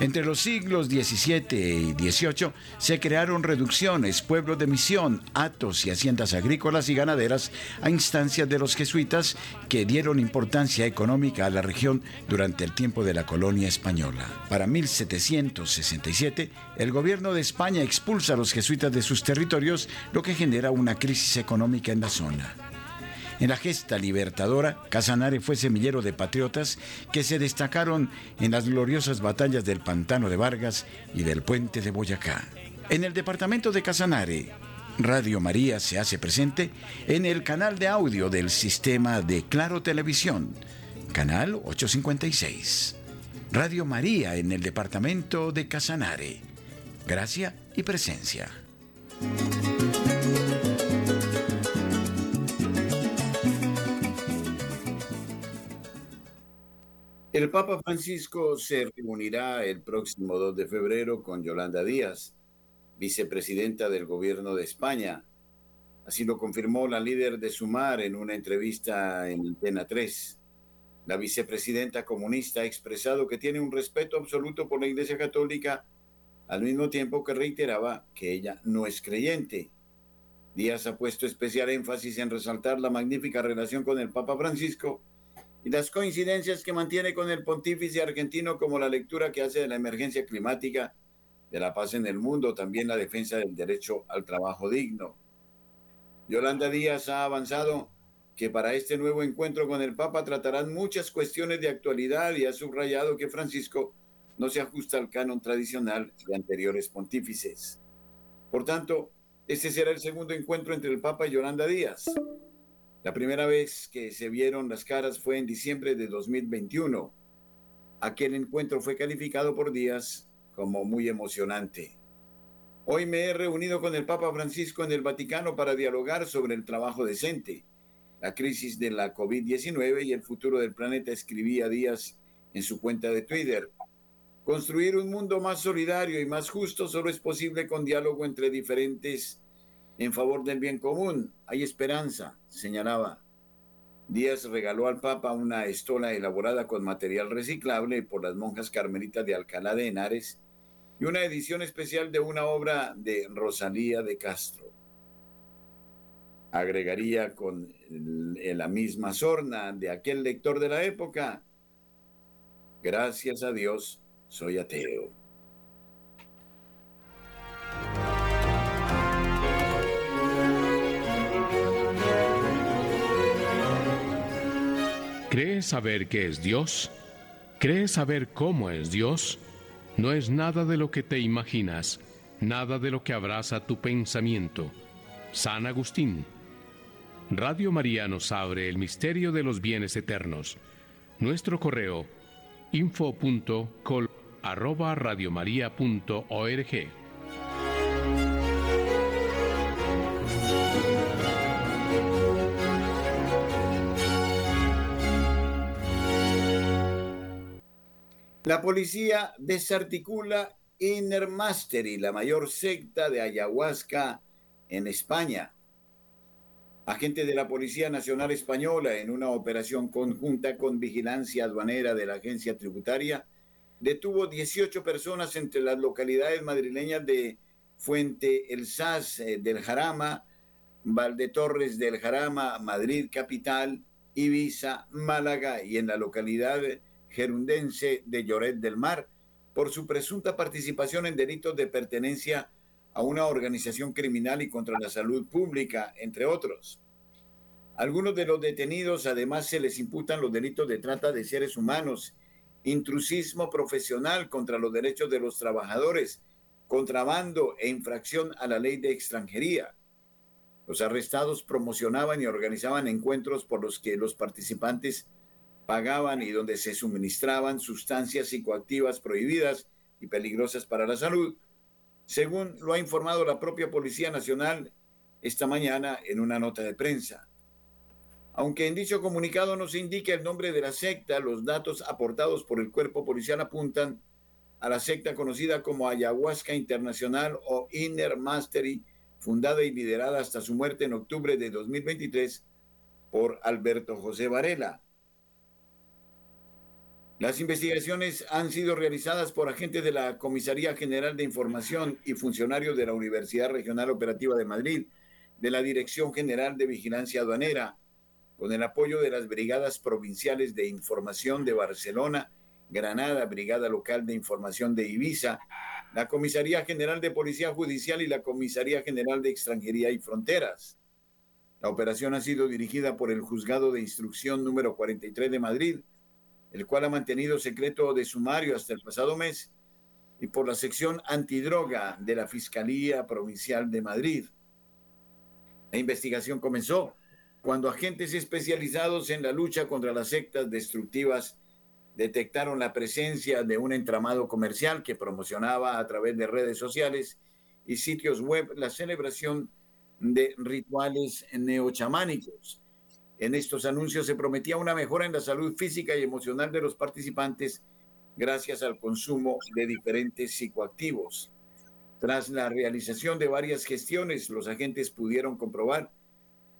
Entre los siglos XVII y XVIII se crearon reducciones, pueblos de misión, atos y haciendas agrícolas y ganaderas a instancias de los jesuitas que dieron importancia económica a la región durante el tiempo de la colonia española. Para 1767, el gobierno de España expulsa a los jesuitas de sus territorios, lo que genera una crisis económica en la zona. En la gesta libertadora, Casanare fue semillero de patriotas que se destacaron en las gloriosas batallas del Pantano de Vargas y del Puente de Boyacá. En el departamento de Casanare, Radio María se hace presente en el canal de audio del sistema de Claro Televisión, canal 856. Radio María en el departamento de Casanare. Gracia y presencia. El Papa Francisco se reunirá el próximo 2 de febrero con Yolanda Díaz, vicepresidenta del gobierno de España. Así lo confirmó la líder de Sumar en una entrevista en Antena 3. La vicepresidenta comunista ha expresado que tiene un respeto absoluto por la Iglesia Católica, al mismo tiempo que reiteraba que ella no es creyente. Díaz ha puesto especial énfasis en resaltar la magnífica relación con el Papa Francisco y las coincidencias que mantiene con el pontífice argentino como la lectura que hace de la emergencia climática, de la paz en el mundo, también la defensa del derecho al trabajo digno. Yolanda Díaz ha avanzado que para este nuevo encuentro con el Papa tratarán muchas cuestiones de actualidad y ha subrayado que Francisco no se ajusta al canon tradicional de anteriores pontífices. Por tanto, este será el segundo encuentro entre el Papa y Yolanda Díaz. La primera vez que se vieron las caras fue en diciembre de 2021. Aquel encuentro fue calificado por Díaz como muy emocionante. Hoy me he reunido con el Papa Francisco en el Vaticano para dialogar sobre el trabajo decente, la crisis de la COVID-19 y el futuro del planeta, escribía Díaz en su cuenta de Twitter. Construir un mundo más solidario y más justo solo es posible con diálogo entre diferentes en favor del bien común. Hay esperanza, señalaba. Díaz regaló al Papa una estola elaborada con material reciclable por las monjas carmelitas de Alcalá de Henares y una edición especial de una obra de Rosalía de Castro. Agregaría con la misma sorna de aquel lector de la época, gracias a Dios soy ateo. ¿Crees saber qué es Dios? ¿Crees saber cómo es Dios? No es nada de lo que te imaginas, nada de lo que abraza tu pensamiento. San Agustín. Radio María nos abre el misterio de los bienes eternos. Nuestro correo info.col La policía desarticula Inner Mastery, la mayor secta de ayahuasca en España. Agente de la Policía Nacional Española, en una operación conjunta con vigilancia aduanera de la agencia tributaria, detuvo 18 personas entre las localidades madrileñas de Fuente El Sas eh, del Jarama, Valdetorres del Jarama, Madrid capital, Ibiza, Málaga y en la localidad gerundense de Lloret del Mar por su presunta participación en delitos de pertenencia a una organización criminal y contra la salud pública, entre otros. Algunos de los detenidos además se les imputan los delitos de trata de seres humanos, intrusismo profesional contra los derechos de los trabajadores, contrabando e infracción a la ley de extranjería. Los arrestados promocionaban y organizaban encuentros por los que los participantes pagaban y donde se suministraban sustancias psicoactivas prohibidas y peligrosas para la salud, según lo ha informado la propia Policía Nacional esta mañana en una nota de prensa. Aunque en dicho comunicado no se indica el nombre de la secta, los datos aportados por el cuerpo policial apuntan a la secta conocida como Ayahuasca Internacional o Inner Mastery, fundada y liderada hasta su muerte en octubre de 2023 por Alberto José Varela, las investigaciones han sido realizadas por agentes de la Comisaría General de Información y funcionarios de la Universidad Regional Operativa de Madrid, de la Dirección General de Vigilancia Aduanera, con el apoyo de las Brigadas Provinciales de Información de Barcelona, Granada, Brigada Local de Información de Ibiza, la Comisaría General de Policía Judicial y la Comisaría General de Extranjería y Fronteras. La operación ha sido dirigida por el Juzgado de Instrucción número 43 de Madrid, el cual ha mantenido secreto de sumario hasta el pasado mes, y por la sección antidroga de la Fiscalía Provincial de Madrid. La investigación comenzó cuando agentes especializados en la lucha contra las sectas destructivas detectaron la presencia de un entramado comercial que promocionaba a través de redes sociales y sitios web la celebración de rituales neochamánicos. En estos anuncios se prometía una mejora en la salud física y emocional de los participantes gracias al consumo de diferentes psicoactivos. Tras la realización de varias gestiones, los agentes pudieron comprobar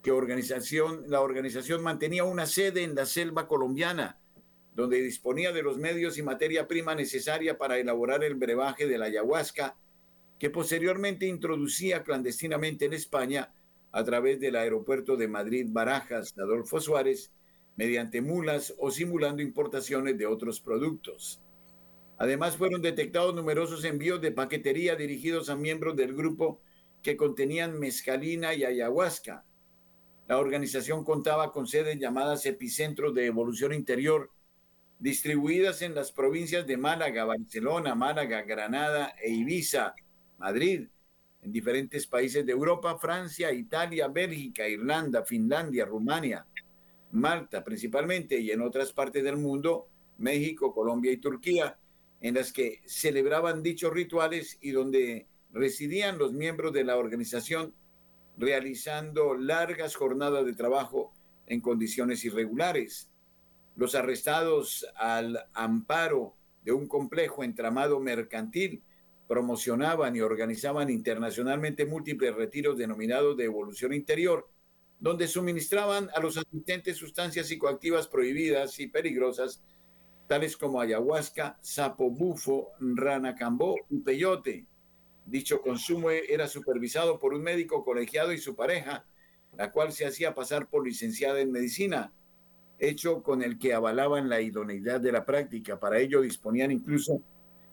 que la organización mantenía una sede en la selva colombiana, donde disponía de los medios y materia prima necesaria para elaborar el brebaje de la ayahuasca, que posteriormente introducía clandestinamente en España a través del aeropuerto de Madrid Barajas Adolfo Suárez, mediante mulas o simulando importaciones de otros productos. Además, fueron detectados numerosos envíos de paquetería dirigidos a miembros del grupo que contenían mezcalina y ayahuasca. La organización contaba con sedes llamadas epicentros de evolución interior, distribuidas en las provincias de Málaga, Barcelona, Málaga, Granada e Ibiza, Madrid, en diferentes países de Europa, Francia, Italia, Bélgica, Irlanda, Finlandia, Rumania, Malta principalmente y en otras partes del mundo, México, Colombia y Turquía, en las que celebraban dichos rituales y donde residían los miembros de la organización realizando largas jornadas de trabajo en condiciones irregulares. Los arrestados al amparo de un complejo entramado mercantil promocionaban y organizaban internacionalmente múltiples retiros denominados de evolución interior, donde suministraban a los asistentes sustancias psicoactivas prohibidas y peligrosas tales como ayahuasca, sapo bufo, rana cambó y peyote. Dicho consumo era supervisado por un médico colegiado y su pareja, la cual se hacía pasar por licenciada en medicina, hecho con el que avalaban la idoneidad de la práctica. Para ello disponían incluso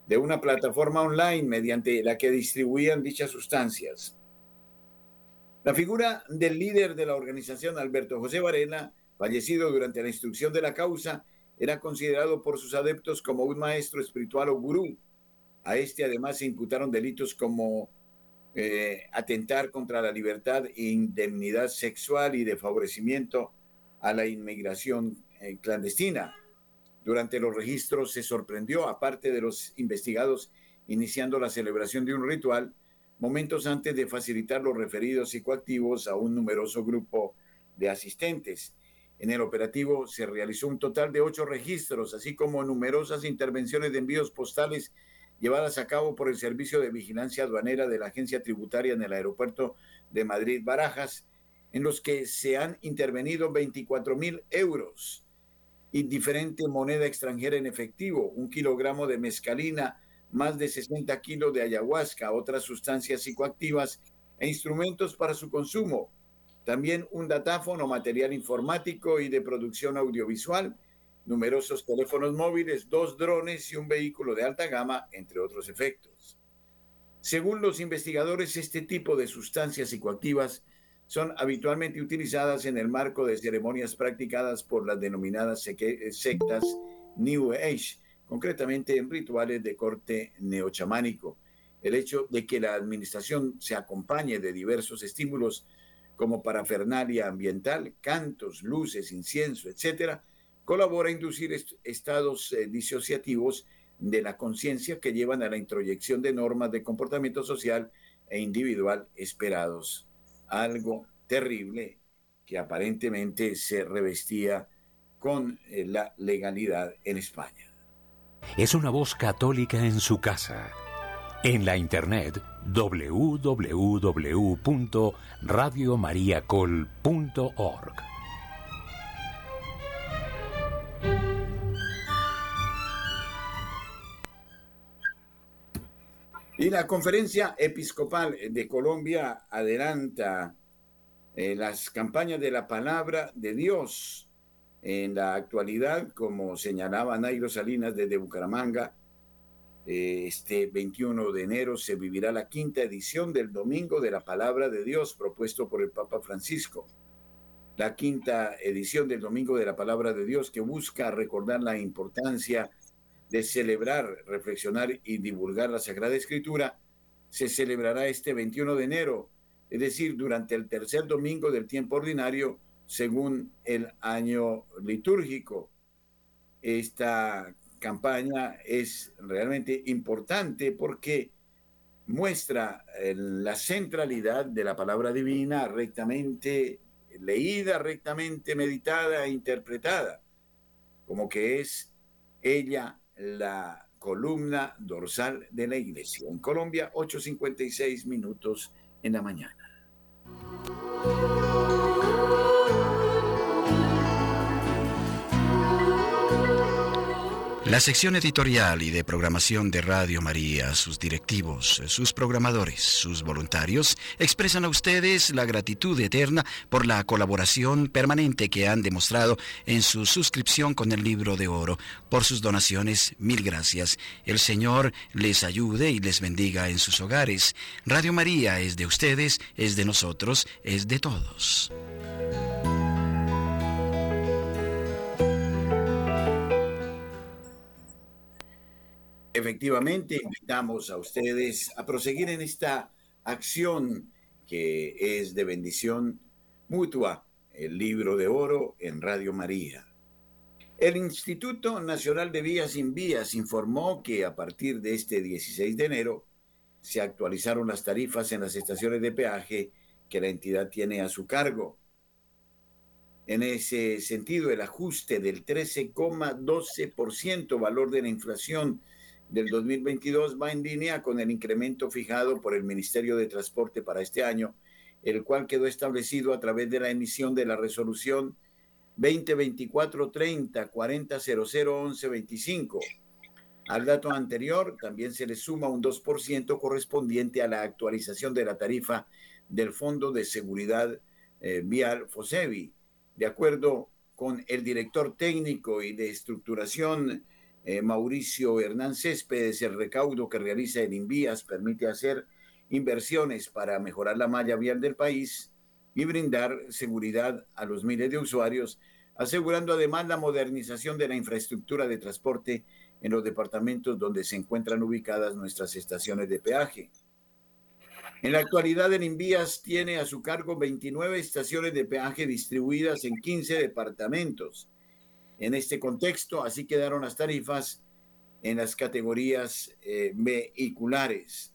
de una plataforma online mediante la que distribuían dichas sustancias. La figura del líder de la organización, Alberto José Varela, fallecido durante la instrucción de la causa, era considerado por sus adeptos como un maestro espiritual o gurú. A este además se imputaron delitos como eh, atentar contra la libertad indemnidad sexual y de favorecimiento a la inmigración eh, clandestina. Durante los registros se sorprendió, aparte de los investigados iniciando la celebración de un ritual, momentos antes de facilitar los referidos psicoactivos a un numeroso grupo de asistentes. En el operativo se realizó un total de ocho registros, así como numerosas intervenciones de envíos postales llevadas a cabo por el Servicio de Vigilancia Aduanera de la Agencia Tributaria en el aeropuerto de Madrid Barajas, en los que se han intervenido 24 mil euros diferente moneda extranjera en efectivo, un kilogramo de mezcalina, más de 60 kilos de ayahuasca, otras sustancias psicoactivas e instrumentos para su consumo, también un datáfono, material informático y de producción audiovisual, numerosos teléfonos móviles, dos drones y un vehículo de alta gama, entre otros efectos. Según los investigadores, este tipo de sustancias psicoactivas son habitualmente utilizadas en el marco de ceremonias practicadas por las denominadas sectas New Age, concretamente en rituales de corte neochamánico. El hecho de que la administración se acompañe de diversos estímulos como parafernalia ambiental, cantos, luces, incienso, etcétera, colabora a inducir estados eh, disociativos de la conciencia que llevan a la introyección de normas de comportamiento social e individual esperados. Algo terrible que aparentemente se revestía con eh, la legalidad en España. Es una voz católica en su casa en la internet www.radiomariacol.org. Y la conferencia episcopal de Colombia adelanta eh, las campañas de la palabra de Dios. En la actualidad, como señalaba Nairo Salinas desde Bucaramanga, este 21 de enero se vivirá la quinta edición del Domingo de la Palabra de Dios propuesto por el Papa Francisco. la quinta edición del Domingo de la Palabra de Dios que busca recordar la importancia de celebrar, reflexionar y divulgar la Sagrada Escritura, se celebrará este 21 de enero, es decir, durante el tercer domingo del tiempo ordinario, según el año litúrgico. Esta campaña es realmente importante porque muestra eh, la centralidad de la palabra divina rectamente leída, rectamente meditada e interpretada, como que es ella la columna dorsal de la iglesia. En Colombia, 8.56 minutos en la mañana. La sección editorial y de programación de Radio María, sus directivos, sus programadores, sus voluntarios, expresan a ustedes la gratitud eterna por la colaboración permanente que han demostrado en su suscripción con el libro de oro. Por sus donaciones, mil gracias. El Señor les ayude y les bendiga en sus hogares. Radio María es de ustedes, es de nosotros, es de todos. Efectivamente, invitamos a ustedes a proseguir en esta acción que es de bendición mutua, el libro de oro en Radio María. El Instituto Nacional de Vías sin Vías informó que a partir de este 16 de enero se actualizaron las tarifas en las estaciones de peaje que la entidad tiene a su cargo. En ese sentido, el ajuste del 13,12% valor de la inflación del 2022 va en línea con el incremento fijado por el Ministerio de Transporte para este año, el cual quedó establecido a través de la emisión de la resolución 2024-30-4000-1125. Al dato anterior también se le suma un 2% correspondiente a la actualización de la tarifa del Fondo de Seguridad eh, Vial FOSEVI. De acuerdo con el director técnico y de estructuración eh, Mauricio Hernán Céspedes, el recaudo que realiza el Invías permite hacer inversiones para mejorar la malla vial del país y brindar seguridad a los miles de usuarios, asegurando además la modernización de la infraestructura de transporte en los departamentos donde se encuentran ubicadas nuestras estaciones de peaje. En la actualidad, el Invías tiene a su cargo 29 estaciones de peaje distribuidas en 15 departamentos en este contexto. Así quedaron las tarifas en las categorías eh, vehiculares.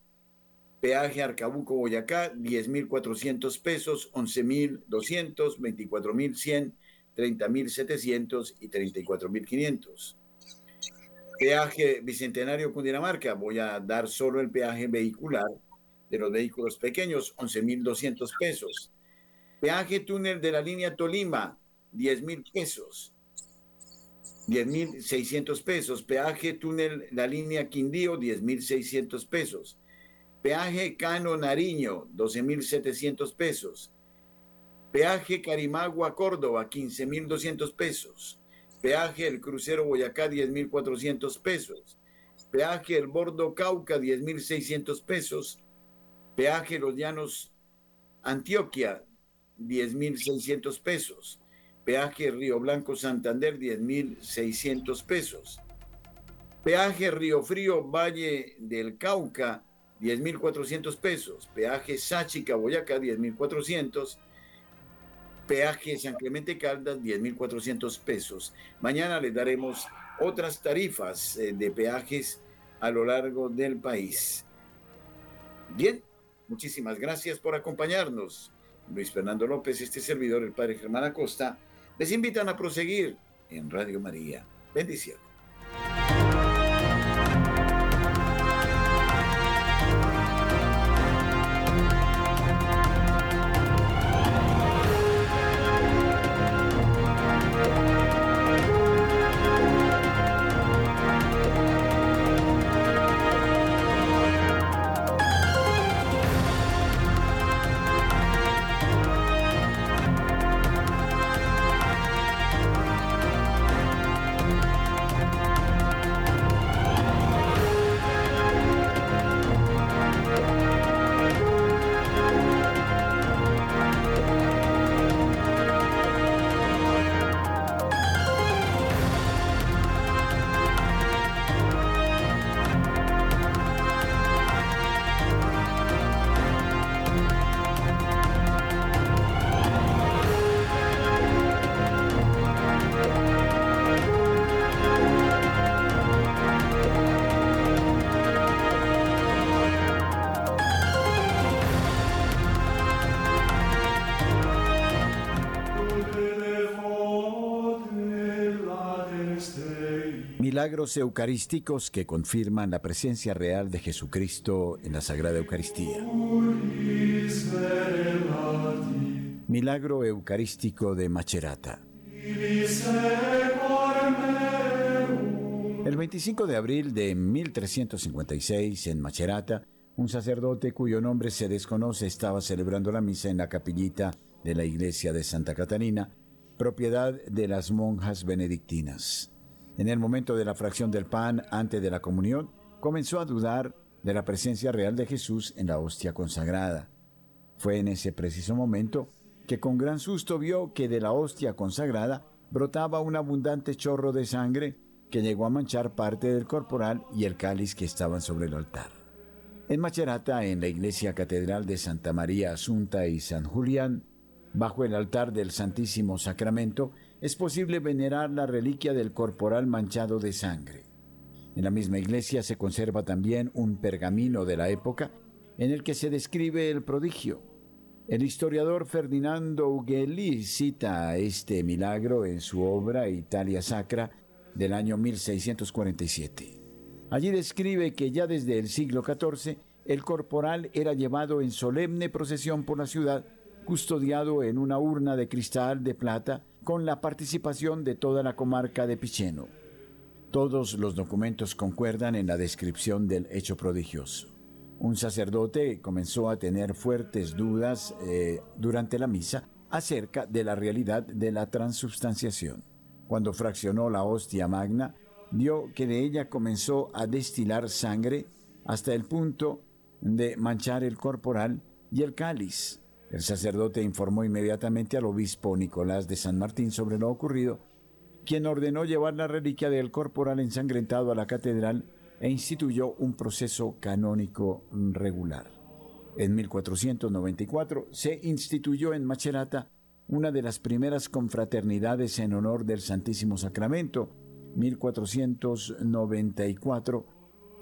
Peaje Arcabuco Boyacá, 10.400 pesos, 11.200, 24.100, 30.700 y 34.500. Peaje Bicentenario Cundinamarca, voy a dar solo el peaje vehicular de los vehículos pequeños, 11.200 pesos. Peaje túnel de la línea Tolima, 10.000 pesos. 10.600 pesos. Peaje túnel la línea Quindío, 10.600 pesos. Peaje Cano Nariño, 12.700 pesos. Peaje Carimagua Córdoba, 15.200 pesos. Peaje El Crucero Boyacá, 10.400 pesos. Peaje El Bordo Cauca, 10.600 pesos. Peaje Los Llanos Antioquia, 10.600 pesos Peaje Río Blanco Santander, 10.600 pesos. Peaje Río Frío Valle del Cauca, 10.400 pesos. Peaje Sáchica Boyacá, 10.400. Peaje San Clemente Caldas, 10.400 pesos. Mañana les daremos otras tarifas eh, de peajes a lo largo del país. Bien, muchísimas gracias por acompañarnos. Luis Fernando López, este servidor, el padre Germán Acosta les invitan a proseguir en Radio María. Bendiciones. Milagros eucarísticos que confirman la presencia real de Jesucristo en la Sagrada Eucaristía. Milagro Eucarístico de Macerata. El 25 de abril de 1356, en Macerata, un sacerdote cuyo nombre se desconoce estaba celebrando la misa en la capillita de la iglesia de Santa Catalina, propiedad de las monjas benedictinas. En el momento de la fracción del pan antes de la comunión, comenzó a dudar de la presencia real de Jesús en la hostia consagrada. Fue en ese preciso momento que con gran susto vio que de la hostia consagrada brotaba un abundante chorro de sangre que llegó a manchar parte del corporal y el cáliz que estaban sobre el altar. En Macerata, en la iglesia catedral de Santa María Asunta y San Julián, bajo el altar del Santísimo Sacramento, es posible venerar la reliquia del corporal manchado de sangre. En la misma iglesia se conserva también un pergamino de la época en el que se describe el prodigio. El historiador Ferdinando Ughelli cita este milagro en su obra Italia Sacra del año 1647. Allí describe que ya desde el siglo XIV el corporal era llevado en solemne procesión por la ciudad, custodiado en una urna de cristal de plata con la participación de toda la comarca de Piceno. Todos los documentos concuerdan en la descripción del hecho prodigioso. Un sacerdote comenzó a tener fuertes dudas eh, durante la misa acerca de la realidad de la transubstanciación. Cuando fraccionó la hostia magna, vio que de ella comenzó a destilar sangre hasta el punto de manchar el corporal y el cáliz. El sacerdote informó inmediatamente al obispo Nicolás de San Martín sobre lo ocurrido, quien ordenó llevar la reliquia del corporal ensangrentado a la catedral e instituyó un proceso canónico regular. En 1494 se instituyó en Macerata una de las primeras confraternidades en honor del Santísimo Sacramento, 1494,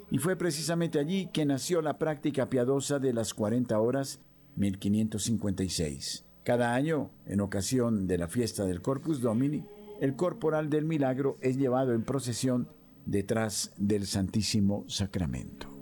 y fue precisamente allí que nació la práctica piadosa de las 40 horas 1556. Cada año, en ocasión de la fiesta del Corpus Domini, el corporal del milagro es llevado en procesión detrás del Santísimo Sacramento.